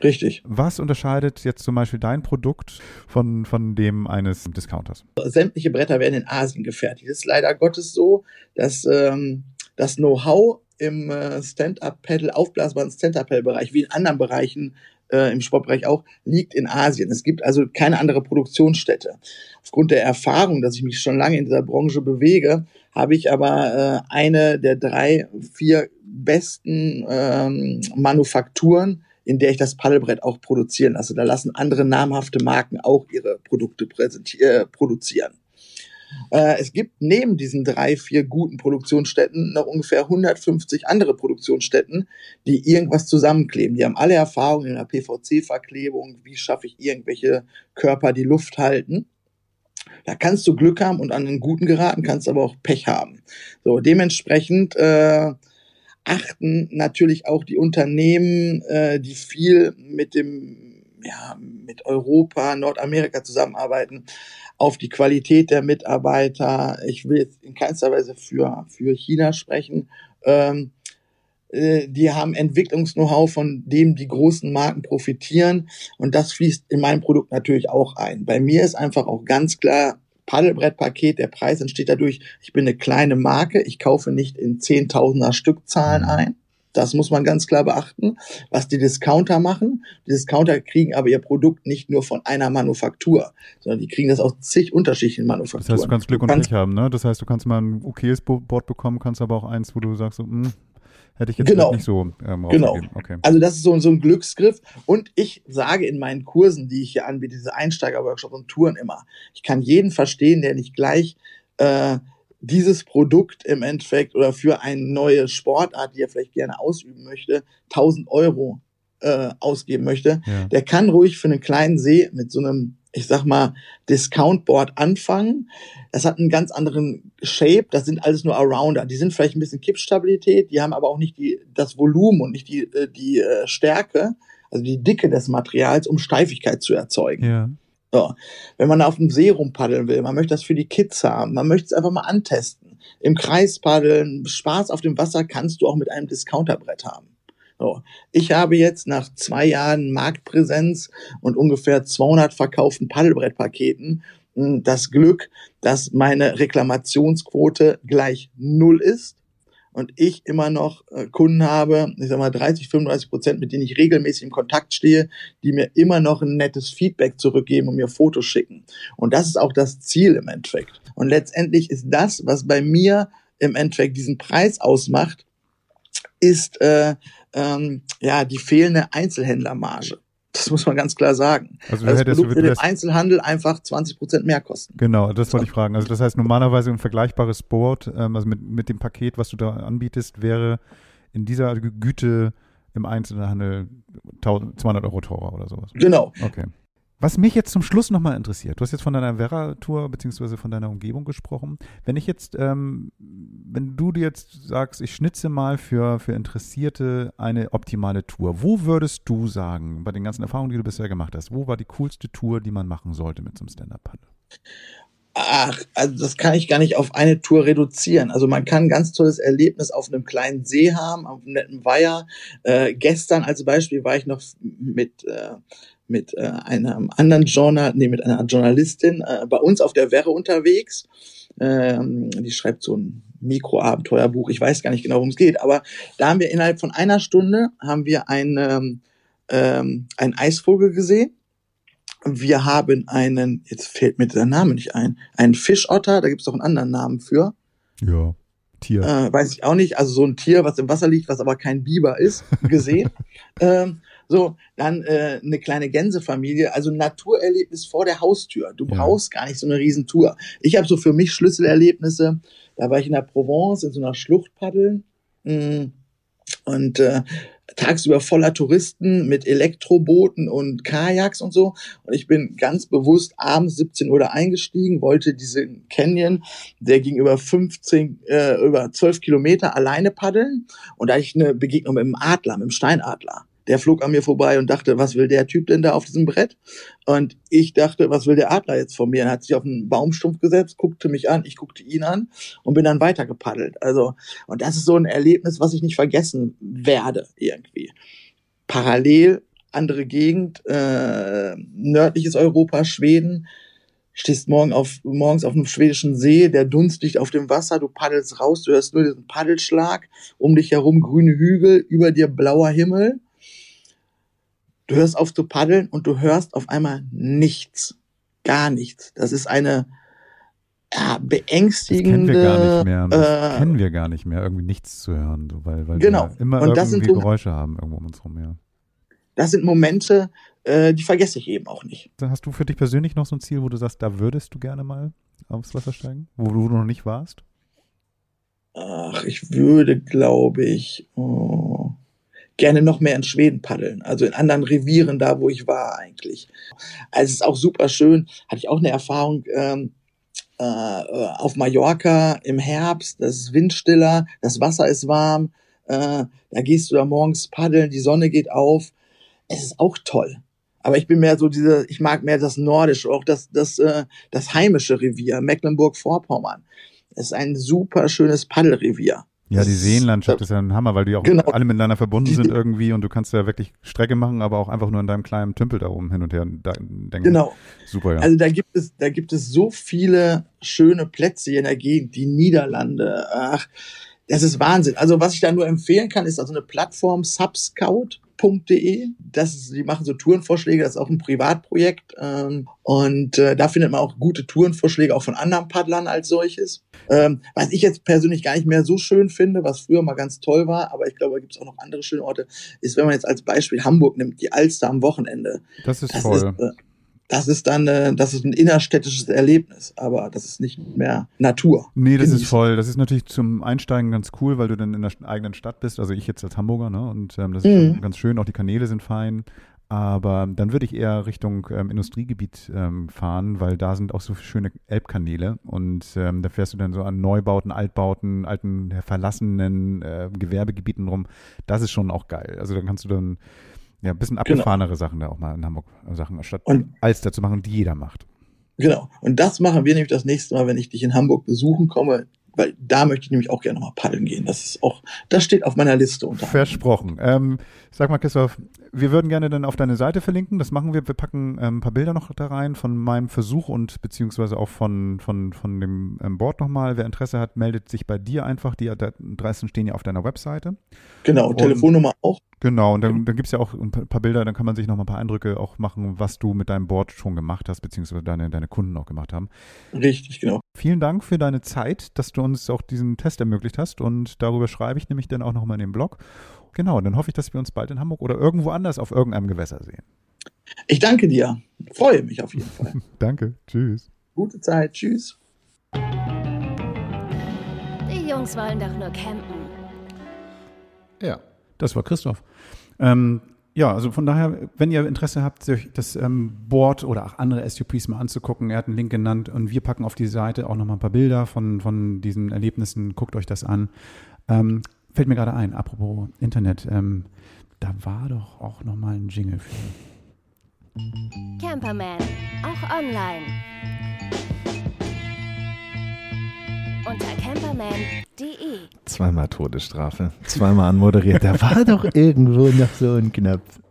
[SPEAKER 4] richtig.
[SPEAKER 2] Was unterscheidet jetzt zum Beispiel dein Produkt von, von dem eines Discounters?
[SPEAKER 4] Sämtliche Bretter werden in Asien gefertigt. Es ist leider Gottes so, dass ähm, das Know-how im äh, Stand-Up-Paddle, aufblasbaren Stand-Up-Paddle-Bereich, wie in anderen Bereichen äh, im Sportbereich auch, liegt in Asien. Es gibt also keine andere Produktionsstätte. Aufgrund der Erfahrung, dass ich mich schon lange in dieser Branche bewege, habe ich aber äh, eine der drei, vier besten ähm, Manufakturen, in der ich das Paddelbrett auch produzieren lasse. Da lassen andere namhafte Marken auch ihre Produkte äh, produzieren. Äh, es gibt neben diesen drei, vier guten Produktionsstätten noch ungefähr 150 andere Produktionsstätten, die irgendwas zusammenkleben. Die haben alle Erfahrung in der PVC-Verklebung. Wie schaffe ich irgendwelche Körper, die Luft halten? Da kannst du Glück haben und an einen guten geraten, kannst aber auch Pech haben. So, dementsprechend äh, achten natürlich auch die Unternehmen, äh, die viel mit dem, ja, mit Europa, Nordamerika zusammenarbeiten, auf die Qualität der Mitarbeiter. Ich will jetzt in keinster Weise für, für China sprechen. Ähm, äh, die haben Entwicklungs-Know-how, von dem die großen Marken profitieren. Und das fließt in mein Produkt natürlich auch ein. Bei mir ist einfach auch ganz klar, Paddelbrettpaket, der Preis entsteht dadurch, ich bin eine kleine Marke, ich kaufe nicht in Zehntausender Stückzahlen ein. Das muss man ganz klar beachten, was die Discounter machen. Die Discounter kriegen aber ihr Produkt nicht nur von einer Manufaktur, sondern die kriegen das aus zig unterschiedlichen
[SPEAKER 2] Das
[SPEAKER 4] Manufakturen.
[SPEAKER 2] heißt, du kannst Glück und Pech haben, ne? Das heißt, du kannst mal ein okayes Bo- Board bekommen, kannst aber auch eins, wo du sagst, so, hm, hätte ich jetzt
[SPEAKER 4] Genau.
[SPEAKER 2] nicht so ähm,
[SPEAKER 4] Genau.
[SPEAKER 2] Okay.
[SPEAKER 4] Also das ist so, so ein Glücksgriff. Und ich sage in meinen Kursen, die ich hier anbiete, diese Einsteiger-Workshops und Touren immer, ich kann jeden verstehen, der nicht gleich äh, dieses Produkt im Endeffekt oder für eine neue Sportart, die er vielleicht gerne ausüben möchte, 1000 Euro äh, ausgeben möchte,
[SPEAKER 2] Ja.
[SPEAKER 4] der kann ruhig für einen kleinen See mit so einem, ich sag mal, Discount-Board anfangen. Das hat einen ganz anderen Shape. Das sind alles nur Arounder. Die sind vielleicht ein bisschen Kippstabilität, die haben aber auch nicht die, das Volumen und nicht die, äh, die äh, Stärke, also die Dicke des Materials, um Steifigkeit zu erzeugen.
[SPEAKER 2] ja.
[SPEAKER 4] So. Wenn man auf dem See rumpaddeln will, man möchte das für die Kids haben, man möchte es einfach mal antesten. Im Kreis paddeln, Spaß auf dem Wasser kannst du auch mit einem Discounterbrett haben. So. Ich habe jetzt nach zwei Jahren Marktpräsenz und ungefähr 200 verkauften Paddelbrettpaketen mh, das Glück, dass meine Reklamationsquote gleich null ist und ich immer noch äh, Kunden habe, ich sag mal 30, 35 Prozent, mit denen ich regelmäßig im Kontakt stehe, die mir immer noch ein nettes Feedback zurückgeben und mir Fotos schicken. Und das ist auch das Ziel im Endeffekt. Und letztendlich ist das, was bei mir im Endeffekt diesen Preis ausmacht, ist äh, ähm, ja die fehlende Einzelhändlermarge. Das muss man ganz klar sagen.
[SPEAKER 2] Also du
[SPEAKER 4] das Produkt den
[SPEAKER 2] wärst,
[SPEAKER 4] Einzelhandel einfach 20 Prozent mehr kosten.
[SPEAKER 2] genau, das wollte ich fragen. Also das heißt, normalerweise ein vergleichbares Board, ähm, also mit, mit dem Paket, was du da anbietest, wäre in dieser Gü- Güte im Einzelhandel 1000 200 Euro teurer oder sowas.
[SPEAKER 4] Genau.
[SPEAKER 2] Okay. Was mich jetzt zum Schluss nochmal interessiert, du hast jetzt von deiner Werra-Tour beziehungsweise von deiner Umgebung gesprochen. Wenn ich jetzt, ähm, wenn du dir jetzt sagst, ich schnitze mal für, für Interessierte eine optimale Tour, wo würdest du sagen, bei den ganzen Erfahrungen, die du bisher gemacht hast, wo war die coolste Tour, die man machen sollte mit so einem Stand-Up-Paddle?
[SPEAKER 4] Ach, also das kann ich gar nicht auf eine Tour reduzieren. Also man kann ein ganz tolles Erlebnis auf einem kleinen See haben, auf einem netten Weiher. Äh, gestern als Beispiel war ich noch mit äh, mit äh, einem anderen Journal, nee, mit einer Journalistin äh, bei uns auf der Werre unterwegs. Ähm, die schreibt so ein Mikroabenteuerbuch. Ich weiß gar nicht genau, worum es geht, aber da haben wir innerhalb von einer Stunde haben wir einen ähm, einen Eisvogel gesehen. Wir haben einen, jetzt fällt mir der Name nicht ein, einen Fischotter, da gibt es doch einen anderen Namen für.
[SPEAKER 2] Ja, Tier.
[SPEAKER 4] Äh, weiß ich auch nicht. Also so ein Tier, was im Wasser liegt, was aber kein Biber ist, gesehen. ähm, So, dann äh, eine kleine Gänsefamilie, also ein Naturerlebnis vor der Haustür. Du brauchst gar nicht so eine Riesentour. Ich habe so für mich Schlüsselerlebnisse. Da war ich in der Provence, in so einer Schlucht paddeln. Mm, Und äh, tagsüber voller Touristen mit Elektrobooten und Kajaks und so. Und ich bin ganz bewusst abends 17 Uhr da eingestiegen, wollte diesen Canyon, der ging über 15, äh, über 12 Kilometer alleine paddeln. Und da ich eine Begegnung mit einem Adler, mit einem Steinadler. Der flog an mir vorbei und dachte, was will der Typ denn da auf diesem Brett? Und ich dachte, was will der Adler jetzt von mir? Er hat sich auf einen Baumstumpf gesetzt, guckte mich an, ich guckte ihn an und bin dann weiter gepaddelt. Also, und das ist so ein Erlebnis, was ich nicht vergessen werde irgendwie. Parallel andere Gegend, äh, nördliches Europa, Schweden, stehst morgen auf, morgens auf einem schwedischen See, der Dunst liegt auf dem Wasser, du paddelst raus, du hörst nur diesen Paddelschlag, um dich herum grüne Hügel, über dir blauer Himmel. Du hörst auf zu paddeln und du hörst auf einmal nichts. Gar nichts. Das ist eine ja,
[SPEAKER 2] Das kennen
[SPEAKER 4] beängstigende.
[SPEAKER 2] wir gar nicht mehr. Das
[SPEAKER 4] äh,
[SPEAKER 2] kennen wir gar nicht mehr, irgendwie nichts zu hören, weil, weil
[SPEAKER 4] Genau.
[SPEAKER 2] wir immer
[SPEAKER 4] Und das sind
[SPEAKER 2] irgendwie
[SPEAKER 4] so-
[SPEAKER 2] Geräusche haben irgendwo um uns rum, ja.
[SPEAKER 4] das sind Momente, äh, die vergesse ich eben auch nicht.
[SPEAKER 2] Hast du für dich persönlich noch so ein Ziel, wo du sagst, da würdest du gerne mal aufs Wasser steigen? Wo du noch nicht warst?
[SPEAKER 4] Ach, ich würde, glaube ich, oh, gerne noch mehr in Schweden paddeln. Also in anderen Revieren, da wo ich war eigentlich. Also es ist auch super schön. Hatte ich auch eine Erfahrung ähm, äh, auf Mallorca im Herbst. Das ist windstiller, das Wasser ist warm. Äh, da gehst du da morgens paddeln, die Sonne geht auf. Es ist auch toll. Aber ich bin mehr so diese, ich mag mehr das Nordische, auch das, das, äh, das heimische Revier, Mecklenburg-Vorpommern. Es ist ein super schönes Paddelrevier.
[SPEAKER 2] Ja, die Seenlandschaft ist ja ein Hammer, weil die auch
[SPEAKER 4] Genau.
[SPEAKER 2] alle miteinander verbunden sind irgendwie und du kannst ja wirklich Strecke machen, aber auch einfach nur in deinem kleinen Tümpel da oben hin und her denken.
[SPEAKER 4] Genau.
[SPEAKER 2] Super, ja.
[SPEAKER 4] Also da gibt es, da gibt es so viele schöne Plätze hier in der Gegend, die Niederlande. Ach, das ist Wahnsinn. Also was ich da nur empfehlen kann, ist also eine Plattform subscout.de. Das ist, die machen so Tourenvorschläge, das ist auch ein Privatprojekt. Ähm, und äh, da findet man auch gute Tourenvorschläge auch von anderen Paddlern als solches. Ähm, was ich jetzt persönlich gar nicht mehr so schön finde, was früher mal ganz toll war, aber ich glaube, da gibt es auch noch andere schöne Orte, ist, wenn man jetzt als Beispiel Hamburg nimmt, die Alster am Wochenende.
[SPEAKER 2] das ist
[SPEAKER 4] Das
[SPEAKER 2] voll.
[SPEAKER 4] ist, äh, das ist dann, äh, das ist ein innerstädtisches Erlebnis, aber das ist nicht mehr Natur.
[SPEAKER 2] Nee, das ist voll. Das ist natürlich zum Einsteigen ganz cool, weil du dann in der eigenen Stadt bist. Also ich jetzt als Hamburger, ne? Und ähm, das ist
[SPEAKER 4] Mhm.
[SPEAKER 2] ganz schön. Auch die Kanäle sind fein. Aber dann würde ich eher Richtung ähm, Industriegebiet ähm, fahren, weil da sind auch so schöne Elbkanäle. Und ähm, da fährst du dann so an Neubauten, Altbauten, alten verlassenen äh, Gewerbegebieten rum. Das ist schon auch geil. Also dann kannst du dann ja ein bisschen abgefahrenere Sachen da auch mal in Hamburg äh, Sachen statt
[SPEAKER 4] Genau. Und-
[SPEAKER 2] Alster zu machen, die jeder macht.
[SPEAKER 4] Genau. Und das machen wir nämlich das nächste Mal, wenn ich dich in Hamburg besuchen komme, weil da möchte ich nämlich auch gerne mal paddeln gehen. Das ist auch, das steht auf meiner Liste unter.
[SPEAKER 2] Versprochen. Ähm, sag mal, Christoph, wir würden gerne dann auf deine Seite verlinken. Das machen wir. Wir packen ähm, ein paar Bilder noch da rein von meinem Versuch und beziehungsweise auch von, von, von dem ähm, Board nochmal. Wer Interesse hat, meldet sich bei dir einfach. Die Adressen stehen ja auf deiner Webseite.
[SPEAKER 4] Genau. Telefonnummer auch.
[SPEAKER 2] Genau, und dann, dann gibt es ja auch ein paar Bilder, dann kann man sich noch mal ein paar Eindrücke auch machen, was du mit deinem Board schon gemacht hast, beziehungsweise deine, deine Kunden auch gemacht haben.
[SPEAKER 4] Richtig, genau.
[SPEAKER 2] Vielen Dank für deine Zeit, dass du uns auch diesen Test ermöglicht hast und darüber schreibe ich nämlich dann auch nochmal in den Blog. Genau, dann hoffe ich, dass wir uns bald in Hamburg oder irgendwo anders auf irgendeinem Gewässer sehen.
[SPEAKER 4] Ich danke dir. Freue mich auf jeden Fall.
[SPEAKER 2] Danke, tschüss.
[SPEAKER 4] Gute Zeit. Tschüss.
[SPEAKER 1] Die Jungs wollen doch nur campen.
[SPEAKER 3] Ja.
[SPEAKER 2] Das war Christoph. Ähm, ja, also von daher, wenn ihr Interesse habt, sich das ähm, Board oder auch andere SUPs mal anzugucken, er hat einen Link genannt und wir packen auf die Seite auch nochmal ein paar Bilder von, von diesen Erlebnissen. Guckt euch das an. Ähm, fällt mir gerade ein, apropos Internet, ähm, da war doch auch nochmal ein Jingle für.
[SPEAKER 1] Camperman, auch online. Unter camperman.de.
[SPEAKER 3] Zweimal Todesstrafe. Zweimal anmoderiert. Da war doch irgendwo noch so ein Knopf.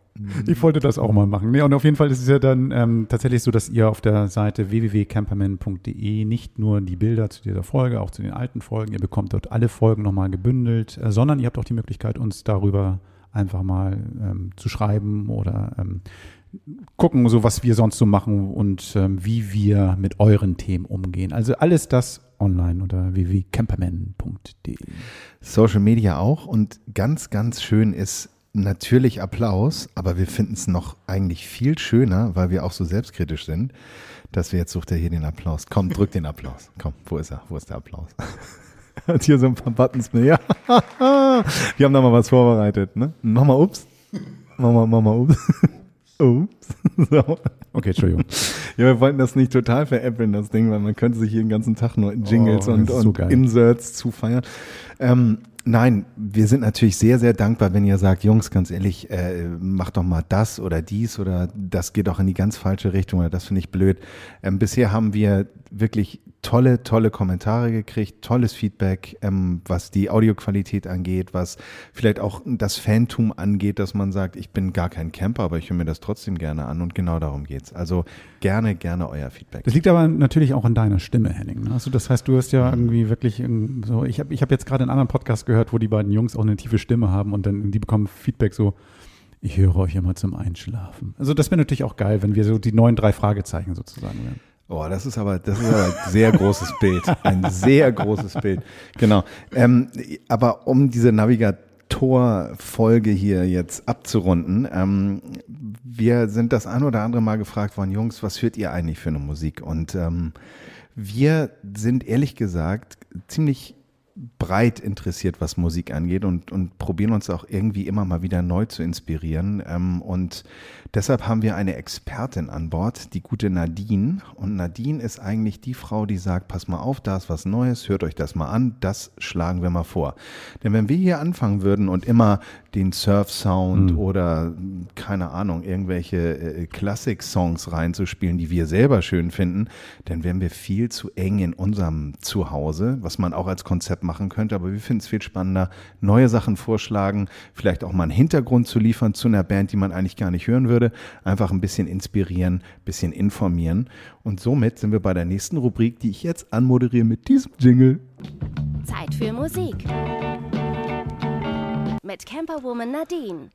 [SPEAKER 2] Ich wollte das auch mal machen. Nee, und auf jeden Fall ist es ja dann ähm, tatsächlich so, dass ihr auf der Seite www.camperman.de nicht nur die Bilder zu dieser Folge, auch zu den alten Folgen, ihr bekommt dort alle Folgen nochmal gebündelt, äh, sondern ihr habt auch die Möglichkeit, uns darüber einfach mal ähm, zu schreiben oder ähm, gucken, so was wir sonst so machen und ähm, wie wir mit euren Themen umgehen. Also alles das online unter www.camperman.de.
[SPEAKER 3] Social Media auch. Und ganz, ganz schön ist natürlich Applaus, aber wir finden es noch eigentlich viel schöner, weil wir auch so selbstkritisch sind, dass wir jetzt sucht er hier den Applaus. Komm, drück den Applaus. Komm, wo ist er? Wo ist der Applaus? Hat hier so ein paar Buttons mehr. Ja. Wir haben da mal was vorbereitet, ne? Mach mal ups. Mach mal, ups. Ups. So.
[SPEAKER 2] Okay, Entschuldigung.
[SPEAKER 3] Ja, wir wollten das nicht total veräppeln, das Ding, weil man könnte sich hier den ganzen Tag nur Jingles
[SPEAKER 2] Oh,
[SPEAKER 3] und,
[SPEAKER 2] so
[SPEAKER 3] und
[SPEAKER 2] geil.
[SPEAKER 3] Inserts zufeiern. Ähm, nein, wir sind natürlich sehr, sehr dankbar, wenn ihr sagt, Jungs, ganz ehrlich, äh, macht doch mal das oder dies oder das geht doch in die ganz falsche Richtung oder das finde ich blöd. Ähm, bisher haben wir wirklich tolle, tolle Kommentare gekriegt, tolles Feedback, ähm, was die Audioqualität angeht, was vielleicht auch das Fantum angeht, dass man sagt, ich bin gar kein Camper, aber ich höre mir das trotzdem gerne an und genau darum geht's. Also gerne, gerne euer Feedback.
[SPEAKER 2] Das liegt aber natürlich auch an deiner Stimme, Henning. ne? Also das heißt, du hast ja irgendwie wirklich so, ich habe ich hab jetzt gerade einen anderen Podcast gehört, wo die beiden Jungs auch eine tiefe Stimme haben und dann die bekommen Feedback so, ich höre euch immer zum Einschlafen. Also das wäre natürlich auch geil, wenn wir so die neuen drei Fragezeichen sozusagen wären.
[SPEAKER 3] Oh, das ist aber, das ist aber ein sehr großes Bild. Ein sehr großes Bild. Genau. Ähm, aber um diese Navigator-Folge hier jetzt abzurunden, ähm, wir sind das ein oder andere Mal gefragt worden, Jungs, was hört ihr eigentlich für eine Musik? Und ähm, wir sind ehrlich gesagt ziemlich breit interessiert, was Musik angeht und, und probieren uns auch irgendwie immer mal wieder neu zu inspirieren. Ähm, und deshalb haben wir eine Expertin an Bord, die gute Nadine. Und Nadine ist eigentlich die Frau, die sagt, pass mal auf, da ist was Neues, hört euch das mal an, das schlagen wir mal vor. Denn wenn wir hier anfangen würden und immer den Surf-Sound oder keine Ahnung, irgendwelche äh, Klassik-Songs reinzuspielen, die wir selber schön finden, dann wären wir viel zu eng in unserem Zuhause, was man auch als Konzept machen könnte. Aber wir finden es viel spannender, neue Sachen vorschlagen, vielleicht auch mal einen Hintergrund zu liefern zu einer Band, die man eigentlich gar nicht hören würde. Einfach ein bisschen inspirieren, ein bisschen informieren. Und somit sind wir bei der nächsten Rubrik, die ich jetzt anmoderiere mit diesem Jingle.
[SPEAKER 1] Zeit für Musik. Mit Camperwoman Nadine.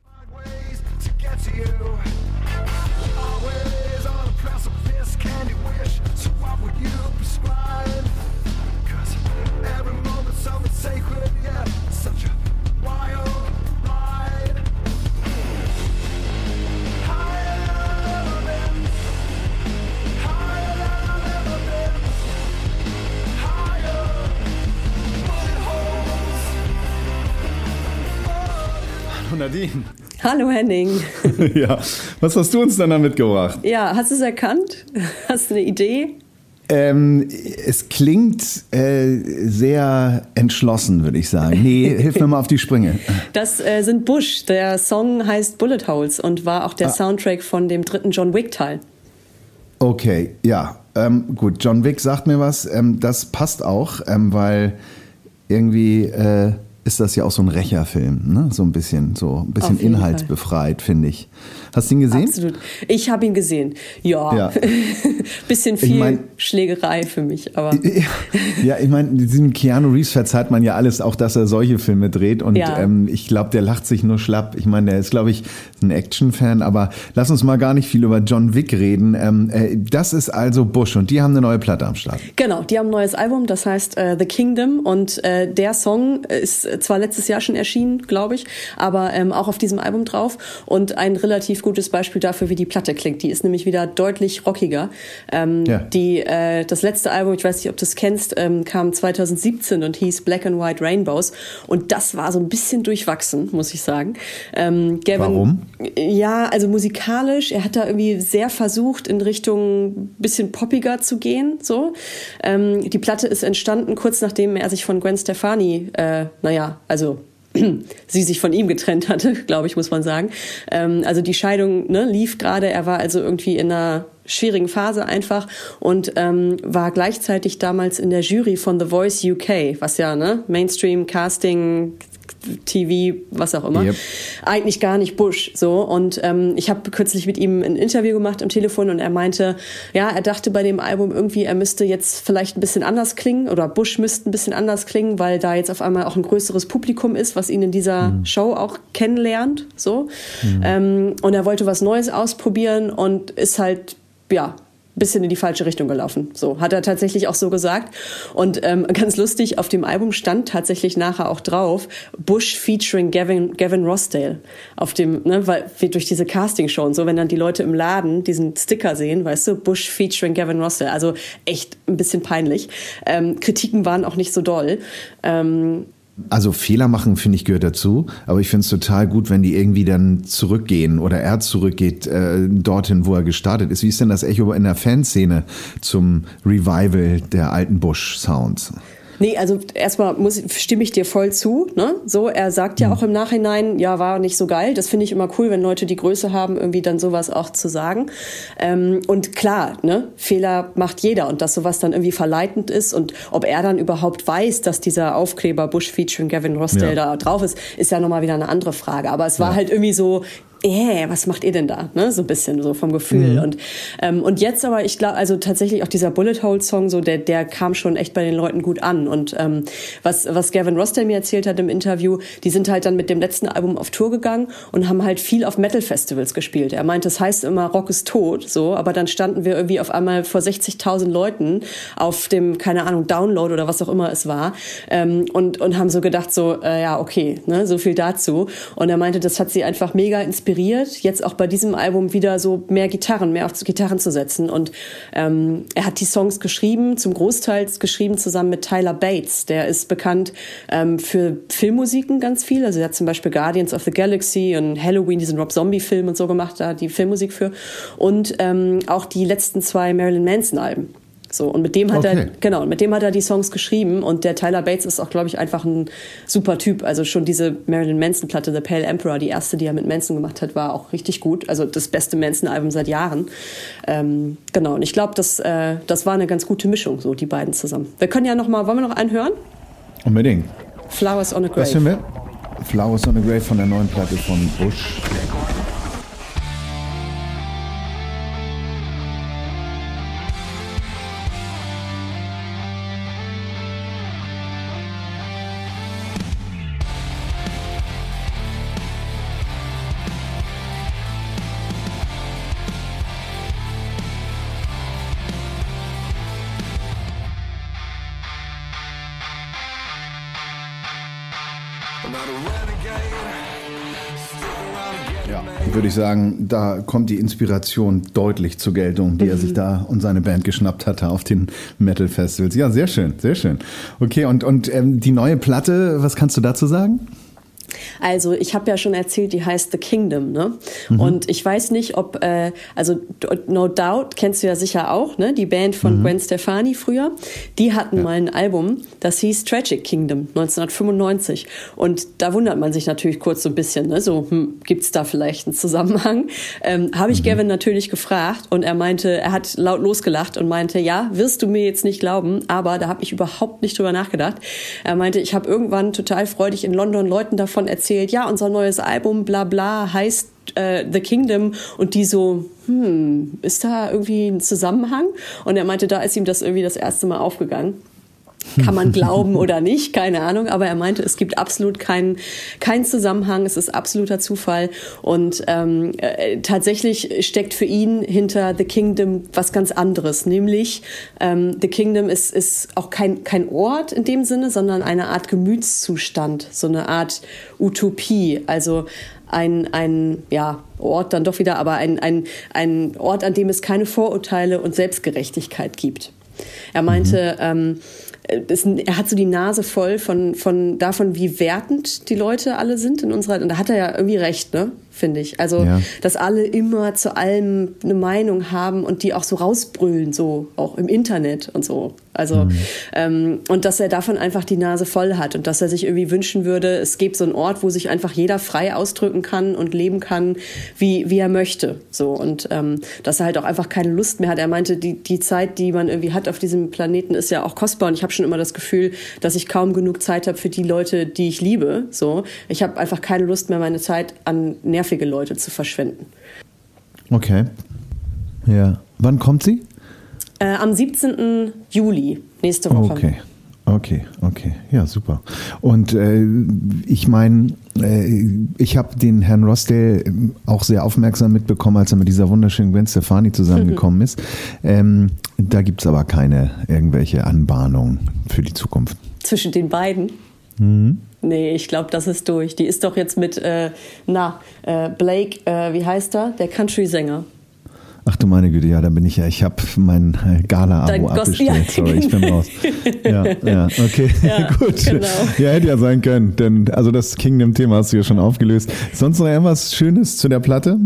[SPEAKER 5] every moment's sacred, yeah. Such a wild
[SPEAKER 3] Hallo Nadine.
[SPEAKER 6] Hallo Henning.
[SPEAKER 3] ja, was hast du uns dann da mitgebracht?
[SPEAKER 6] Ja, hast du es erkannt? Hast du eine Idee?
[SPEAKER 3] Ähm, es klingt äh, sehr entschlossen, würde ich sagen. Nee, hilf mir mal auf die Sprünge.
[SPEAKER 6] Das äh, sind Bush. Der Song heißt Bullet Holes und war auch der
[SPEAKER 3] Ah.
[SPEAKER 6] Soundtrack von dem dritten John Wick Teil.
[SPEAKER 3] Okay, ja. Ähm, gut, John Wick sagt mir was. Ähm, das passt auch, ähm, weil irgendwie äh, ist das ja auch so ein Rächerfilm, ne? So ein bisschen, so ein bisschen inhaltsbefreit, finde ich. Hast du ihn gesehen?
[SPEAKER 6] Absolut. Ich habe ihn gesehen. Ja.
[SPEAKER 3] Ja.
[SPEAKER 6] Bisschen viel
[SPEAKER 3] mein-
[SPEAKER 6] Schlägerei für mich, aber
[SPEAKER 3] Ja, ich meine, diesem Keanu Reeves verzeiht man ja alles, auch dass er solche Filme dreht. Und
[SPEAKER 6] Ja.
[SPEAKER 3] ähm, ich glaube, der lacht sich nur schlapp. Ich meine, der ist, glaube ich, ein Action-Fan. Aber lass uns mal gar nicht viel über John Wick reden. Ähm, äh, das ist also Bush und die haben eine neue Platte am Start.
[SPEAKER 6] Genau, die haben ein neues Album, das heißt äh, The Kingdom und äh, der Song ist zwar letztes Jahr schon erschienen, glaube ich, aber ähm, auch auf diesem Album drauf und ein relativ gutes Beispiel dafür, wie die Platte klingt. Die ist nämlich wieder deutlich rockiger. Ähm,
[SPEAKER 3] Ja.
[SPEAKER 6] Die äh, das letzte Album, ich weiß nicht, ob du es kennst, ähm, kam 2017 und hieß Black and White Rainbows und das war so ein bisschen durchwachsen, muss ich sagen. Ähm, Gavin,
[SPEAKER 3] Warum?
[SPEAKER 6] Ja, also musikalisch, er hat da irgendwie sehr versucht, in Richtung bisschen poppiger zu gehen. So, ähm, die Platte ist entstanden kurz nachdem er sich von Gwen Stefani, äh, naja, also sie sich von ihm getrennt hatte, glaube ich, muss man sagen. Ähm, also die Scheidung ne, lief gerade. Er war also irgendwie in einer schwierigen Phase einfach und ähm, war gleichzeitig damals in der Jury von The Voice UK, was ja ne Mainstream Casting TV, was auch immer.
[SPEAKER 3] Yep.
[SPEAKER 6] Eigentlich gar nicht Bush so. Und ähm, ich habe kürzlich mit ihm ein Interview gemacht am Telefon und er meinte, ja, er dachte bei dem Album irgendwie, er müsste jetzt vielleicht ein bisschen anders klingen oder Bush müsste ein bisschen anders klingen, weil da jetzt auf einmal auch ein größeres Publikum ist, was ihn in dieser Show auch kennenlernt. So. Ähm, und er wollte was Neues ausprobieren und ist halt, ja, bisschen in die falsche Richtung gelaufen. So hat er tatsächlich auch so gesagt. Und ähm, ganz lustig, auf dem Album stand tatsächlich nachher auch drauf Bush featuring Gavin, Gavin Rossdale. Auf dem, ne, weil wir durch diese Castingshow und so, wenn dann die Leute im Laden diesen Sticker sehen, weißt du, Bush featuring Gavin Rossdale. Also echt ein bisschen peinlich. Ähm, Kritiken waren auch nicht so doll. Ähm,
[SPEAKER 3] Also Fehler machen, finde ich, gehört dazu. Aber ich finde es total gut, wenn die irgendwie dann zurückgehen oder er zurückgeht äh, dorthin, wo er gestartet ist. Wie ist denn das Echo in der Fanszene zum Revival der alten Bush-Sounds?
[SPEAKER 6] Nee, also erstmal muss, stimme ich dir voll zu. Ne? So, er sagt ja auch im Nachhinein, ja, war nicht so geil. Das finde ich immer cool, wenn Leute die Größe haben, irgendwie dann sowas auch zu sagen. Ähm, und klar, ne, Fehler macht jeder und dass sowas dann irgendwie verleitend ist und ob er dann überhaupt weiß, dass dieser Aufkleber Bush featuring Gavin Rossdale
[SPEAKER 3] Ja.
[SPEAKER 6] da drauf ist, ist ja nochmal wieder eine andere Frage. Aber es war halt irgendwie so, äh, was macht ihr denn da? Ne? So ein bisschen so vom Gefühl. Und, ähm, und jetzt aber, ich glaube, also tatsächlich auch dieser Bullet Hole Song, so der, der kam schon echt bei den Leuten gut an. Und ähm, was, was Gavin Rossdale mir erzählt hat im Interview, die sind halt dann mit dem letzten Album auf Tour gegangen und haben halt viel auf Metal-Festivals gespielt. Er meint, das heißt immer, Rock ist tot, so, aber dann standen wir irgendwie auf einmal vor 60.000 Leuten auf dem, keine Ahnung, Download oder was auch immer es war ähm, und, und haben so gedacht, so, äh, ja, okay, ne, so viel dazu. Und er meinte, das hat sie einfach mega inspiriert, jetzt auch bei diesem Album wieder so mehr Gitarren, mehr auf Gitarren zu setzen. Und ähm, er hat die Songs geschrieben, zum Großteil geschrieben zusammen mit Tyler Bates. Der ist bekannt ähm, für Filmmusiken ganz viel. Also er hat zum Beispiel Guardians of the Galaxy und Halloween, diesen Rob Zombie-Film und so gemacht, da die Filmmusik für. Und ähm, auch die letzten zwei Marilyn Manson-Alben. So, und mit dem hat
[SPEAKER 3] Okay.
[SPEAKER 6] er, genau, mit dem hat er die Songs geschrieben und der Tyler Bates ist auch, glaube ich, einfach ein super Typ. Also schon diese Marilyn Manson-Platte, The Pale Emperor, die erste, die er mit Manson gemacht hat, war auch richtig gut. Also das beste Manson-Album seit Jahren. Ähm, genau, und ich glaube, das, äh, das war eine ganz gute Mischung, so die beiden zusammen. Wir können ja noch mal, wollen wir noch einen hören?
[SPEAKER 3] Unbedingt.
[SPEAKER 6] Flowers on a
[SPEAKER 3] Was
[SPEAKER 6] Grave.
[SPEAKER 3] hören wir? Flowers on the Grave von der neuen Platte von Bush. Ich sagen, da kommt die Inspiration deutlich zur Geltung, die er sich da und seine Band geschnappt hatte auf den Metal Festivals. Ja, sehr schön, sehr schön. Okay, und, und ähm, die neue Platte, was kannst du dazu sagen?
[SPEAKER 6] Also ich habe ja schon erzählt, die heißt The Kingdom, ne? Und ich weiß nicht, ob äh, also No Doubt kennst du ja sicher auch, ne? Die Band von Gwen Stefani früher, die hatten mal ein Album, das hieß Tragic Kingdom 1995 und da wundert man sich natürlich kurz so ein bisschen, ne? So hm, gibt's da vielleicht einen Zusammenhang? Ähm, habe ich Gavin natürlich gefragt und er meinte, er hat laut losgelacht und meinte, ja, wirst du mir jetzt nicht glauben, aber da habe ich überhaupt nicht drüber nachgedacht. Er meinte, ich habe irgendwann total freudig in London Leuten davon erzählt, ja, unser neues Album, bla bla, heißt äh, The Kingdom und die so, hm, ist da irgendwie ein Zusammenhang? Und er meinte, da ist ihm das irgendwie das erste Mal aufgegangen. Kann man glauben oder nicht, keine Ahnung. Aber er meinte, es gibt absolut keinen keinen Zusammenhang, es ist absoluter Zufall. Und ähm, äh, tatsächlich steckt für ihn hinter The Kingdom was ganz anderes. Nämlich, ähm, The Kingdom ist, ist auch kein, kein Ort in dem Sinne, sondern eine Art Gemütszustand, so eine Art Utopie. Also ein, ein ja, Ort dann doch wieder, aber ein, ein, ein Ort, an dem es keine Vorurteile und Selbstgerechtigkeit gibt. Er meinte, ähm, es, er hat so die Nase voll von, von davon, wie wertend die Leute alle sind in unserer. Und da hat er ja irgendwie recht, ne? Finde ich. Also,
[SPEAKER 3] Ja.
[SPEAKER 6] dass alle immer zu allem eine Meinung haben und die auch so rausbrüllen, so auch im Internet und so. Also, ähm, und dass er davon einfach die Nase voll hat und dass er sich irgendwie wünschen würde, es gäbe so einen Ort, wo sich einfach jeder frei ausdrücken kann und leben kann, wie, wie er möchte. So. Und ähm, dass er halt auch einfach keine Lust mehr hat. Er meinte, die, die Zeit, die man irgendwie hat auf diesem Planeten, ist ja auch kostbar. Und ich habe schon immer das Gefühl, dass ich kaum genug Zeit habe für die Leute, die ich liebe. So. Ich habe einfach keine Lust mehr, meine Zeit an nervige Leute zu verschwenden.
[SPEAKER 3] Okay. Ja. Wann kommt sie?
[SPEAKER 6] Äh, am 17. Juli, nächste Woche.
[SPEAKER 3] Okay. Okay, okay, ja, super. Und äh, ich meine, äh, ich habe den Herrn Rossdale auch sehr aufmerksam mitbekommen, als er mit dieser wunderschönen Gwen Stefani zusammengekommen ist. Ähm, da gibt's aber keine irgendwelche Anbahnung für die Zukunft.
[SPEAKER 6] Zwischen den beiden. Nee, ich glaube, das ist durch. Die ist doch jetzt mit, äh, na, äh, Blake, äh, wie heißt er? Der Country-Sänger.
[SPEAKER 3] Ach du meine Güte, ja, da bin ich ja. Ich habe mein äh, Gala-Abo
[SPEAKER 6] ja,
[SPEAKER 3] Sorry, ich bin raus. Ja, ja, okay,
[SPEAKER 6] Ja,
[SPEAKER 3] gut.
[SPEAKER 6] genau.
[SPEAKER 3] Ja, hätte ja sein können, denn also das Kingdom-Thema hast du ja schon aufgelöst. Sonst noch irgendwas Schönes zu der Platte?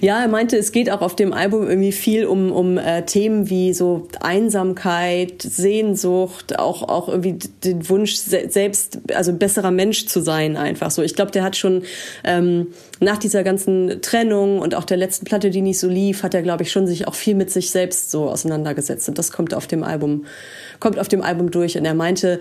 [SPEAKER 6] Ja, er meinte, es geht auch auf dem Album irgendwie viel um, um äh, Themen wie so Einsamkeit, Sehnsucht, auch, auch irgendwie den Wunsch, se selbst, also besserer Mensch zu sein, einfach so. Ich glaube, der hat schon ähm, nach dieser ganzen Trennung und auch der letzten Platte, die nicht so lief, hat er, glaube ich, schon sich auch viel mit sich selbst so auseinandergesetzt. Und das kommt auf dem Album, kommt auf dem Album durch. Und er meinte,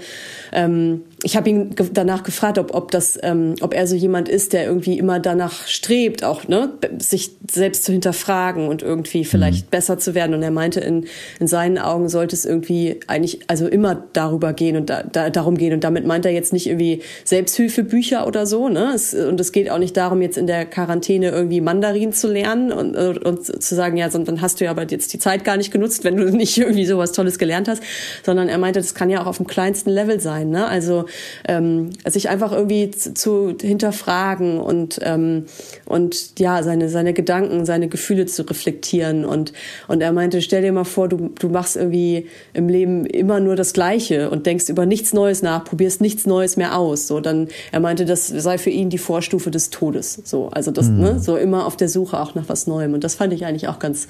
[SPEAKER 6] ähm, ich habe ihn ge danach gefragt, ob, ob das, ähm, ob er so jemand ist, der irgendwie immer danach strebt, auch ne, sich selbst zu hinterfragen und irgendwie vielleicht besser zu werden. Und er meinte, in, in seinen Augen sollte es irgendwie eigentlich also immer darüber gehen und da, da, darum gehen. Und damit meint er jetzt nicht irgendwie Selbsthilfebücher oder so, ne? Es, und es geht auch nicht darum, jetzt in der Quarantäne irgendwie Mandarin zu lernen und, und, zu sagen, ja, sondern hast du ja aber jetzt die Zeit gar nicht genutzt, wenn du nicht irgendwie sowas Tolles gelernt hast, sondern er meinte, das kann ja auch auf dem kleinsten Level sein, ne? Also ähm, sich einfach irgendwie zu, zu hinterfragen und ähm, und ja seine seine Gedanken, seine Gefühle zu reflektieren. Und und er meinte, stell dir mal vor, du du machst irgendwie im Leben immer nur das Gleiche und denkst über nichts Neues nach, probierst nichts Neues mehr aus, so dann er meinte, das sei für ihn die Vorstufe des Todes, so also das ne, so immer auf der Suche auch nach was Neuem. Und das fand ich eigentlich auch ganz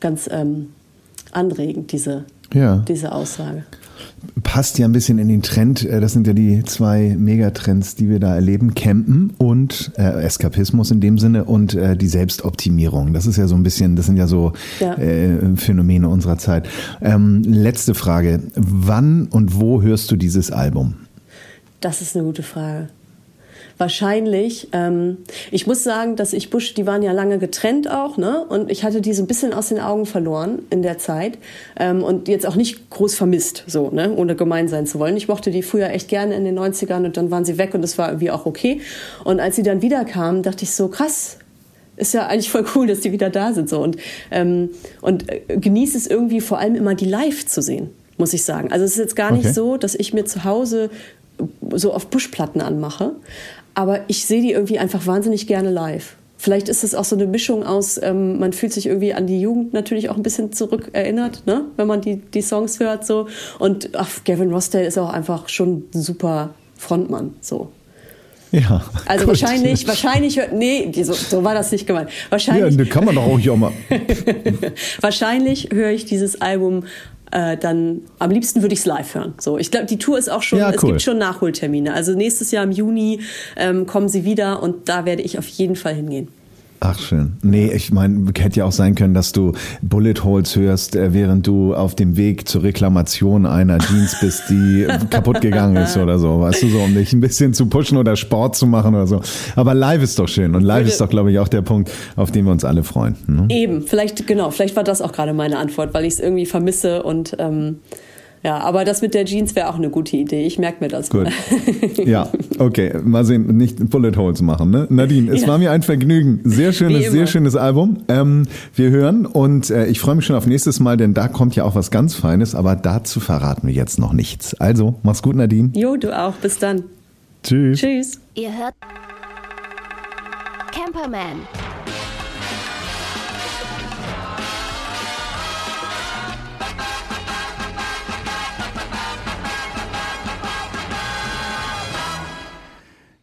[SPEAKER 6] ganz ähm, anregend diese
[SPEAKER 3] Ja.
[SPEAKER 6] diese Aussage.
[SPEAKER 3] Passt ja ein bisschen in den Trend. äh, Das sind ja die zwei Megatrends, die wir da erleben. Campen und äh, Eskapismus in dem Sinne und äh, die Selbstoptimierung. Das ist ja so ein bisschen, das sind ja so
[SPEAKER 6] Ja.
[SPEAKER 3] äh, Phänomene unserer Zeit. Ähm, letzte Frage. Wann und wo hörst du dieses Album?
[SPEAKER 6] Das ist eine gute Frage. Wahrscheinlich. Ähm, ich muss sagen, dass ich Bush, die waren ja lange getrennt auch, ne? Und ich hatte die so ein bisschen aus den Augen verloren in der Zeit ähm, und jetzt auch nicht groß vermisst, so, ne? Ohne gemein sein zu wollen. Ich mochte die früher echt gerne in den 90ern und dann waren sie weg und das war irgendwie auch okay. Und als sie dann wiederkamen, dachte ich so, krass, ist ja eigentlich voll cool, dass die wieder da sind so und ähm, und äh, genieße es irgendwie vor allem immer die live zu sehen, muss ich sagen. Also es ist jetzt gar
[SPEAKER 3] Okay.
[SPEAKER 6] nicht so, dass ich mir zu Hause so auf Buschplatten anmache, aber ich sehe die irgendwie einfach wahnsinnig gerne live. Vielleicht ist es auch so eine Mischung aus, ähm, man fühlt sich irgendwie an die Jugend natürlich auch ein bisschen zurückerinnert, ne? wenn man die, die Songs hört so. Und ach, Gavin Rossdale ist auch einfach schon ein super Frontmann so.
[SPEAKER 3] Ja.
[SPEAKER 6] Also
[SPEAKER 3] gut.
[SPEAKER 6] wahrscheinlich, wahrscheinlich, nee, so, so war das nicht gemeint.
[SPEAKER 3] Ja,
[SPEAKER 6] Wahrscheinlich,
[SPEAKER 3] da kann man doch auch hier auch mal.
[SPEAKER 6] wahrscheinlich höre ich dieses Album äh, dann, am liebsten würde ich es live hören. So, ich glaube, die Tour ist auch schon,
[SPEAKER 3] Ja,
[SPEAKER 6] es
[SPEAKER 3] cool.
[SPEAKER 6] gibt schon Nachholtermine. Also nächstes Jahr im Juni ähm, kommen sie wieder und da werde ich auf jeden Fall hingehen.
[SPEAKER 3] Ach schön. Nee, ich meine, hätte ja auch sein können, dass du Bullet Holes hörst, äh, während du auf dem Weg zur Reklamation einer Jeans bist, die kaputt gegangen ist oder so. Weißt du, so um dich ein bisschen zu pushen oder Sport zu machen oder so. Aber live ist doch schön. Und live
[SPEAKER 6] Würde-
[SPEAKER 3] ist doch, glaube ich, auch der Punkt, auf den wir uns alle freuen. Ne?
[SPEAKER 6] Eben, vielleicht, genau, vielleicht war das auch gerade meine Antwort, weil ich es irgendwie vermisse und ähm, ja, aber das mit der Jeans wäre auch eine gute Idee. Ich merke mir das
[SPEAKER 3] Gut. Ja, okay. Mal sehen, nicht Bullet Holes machen, ne? Nadine, es
[SPEAKER 6] Ja.
[SPEAKER 3] war mir ein Vergnügen. Sehr schönes, sehr schönes Album. Ähm, wir hören und äh, ich freue mich schon auf nächstes Mal, denn da kommt ja auch was ganz Feines, aber dazu verraten wir jetzt noch nichts. Also, mach's gut, Nadine.
[SPEAKER 6] Jo, du auch. Bis dann.
[SPEAKER 3] Tschüss.
[SPEAKER 6] Tschüss.
[SPEAKER 1] Ihr hört Camperman.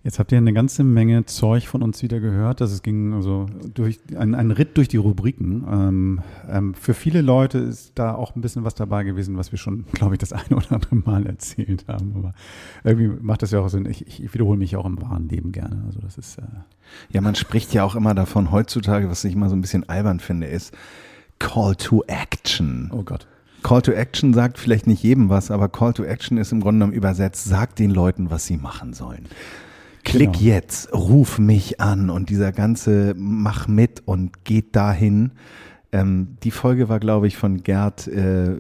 [SPEAKER 2] Jetzt habt ihr eine ganze Menge Zeug von uns wieder gehört. dass es ging also durch ein, ein Ritt durch die Rubriken. Ähm, ähm, für viele Leute ist da auch ein bisschen was dabei gewesen, was wir schon, glaube ich, das eine oder andere Mal erzählt haben. Aber irgendwie macht das ja auch Sinn. Ich, ich wiederhole mich auch im wahren Leben gerne. Also das ist äh,
[SPEAKER 3] Ja, man spricht ja auch immer davon heutzutage, was ich immer so ein bisschen albern finde, ist Call to Action.
[SPEAKER 2] oh Gott.
[SPEAKER 3] Call to Action sagt vielleicht nicht jedem was, aber Call to Action ist im Grunde genommen übersetzt, sagt den Leuten, was sie machen sollen. Klick
[SPEAKER 2] Genau.
[SPEAKER 3] jetzt, ruf mich an und dieser ganze mach mit und geht dahin. Ähm, die Folge war, glaube ich, von Gerd äh,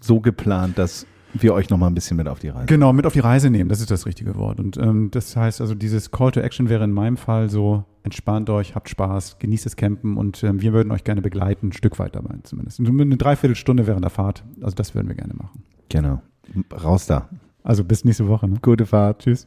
[SPEAKER 3] so geplant, dass wir euch nochmal ein bisschen mit auf die Reise.
[SPEAKER 2] Genau, mit auf die Reise nehmen, das ist das richtige Wort. Und ähm, das heißt also, dieses Call to Action wäre in meinem Fall so, entspannt euch, habt Spaß, genießt das Campen und ähm, wir würden euch gerne begleiten, ein Stück weit dabei zumindest. Eine Dreiviertelstunde während der Fahrt, also das würden wir gerne machen.
[SPEAKER 3] Genau. Raus da.
[SPEAKER 2] Also bis nächste Woche. Ne?
[SPEAKER 3] Gute Fahrt.
[SPEAKER 2] Tschüss.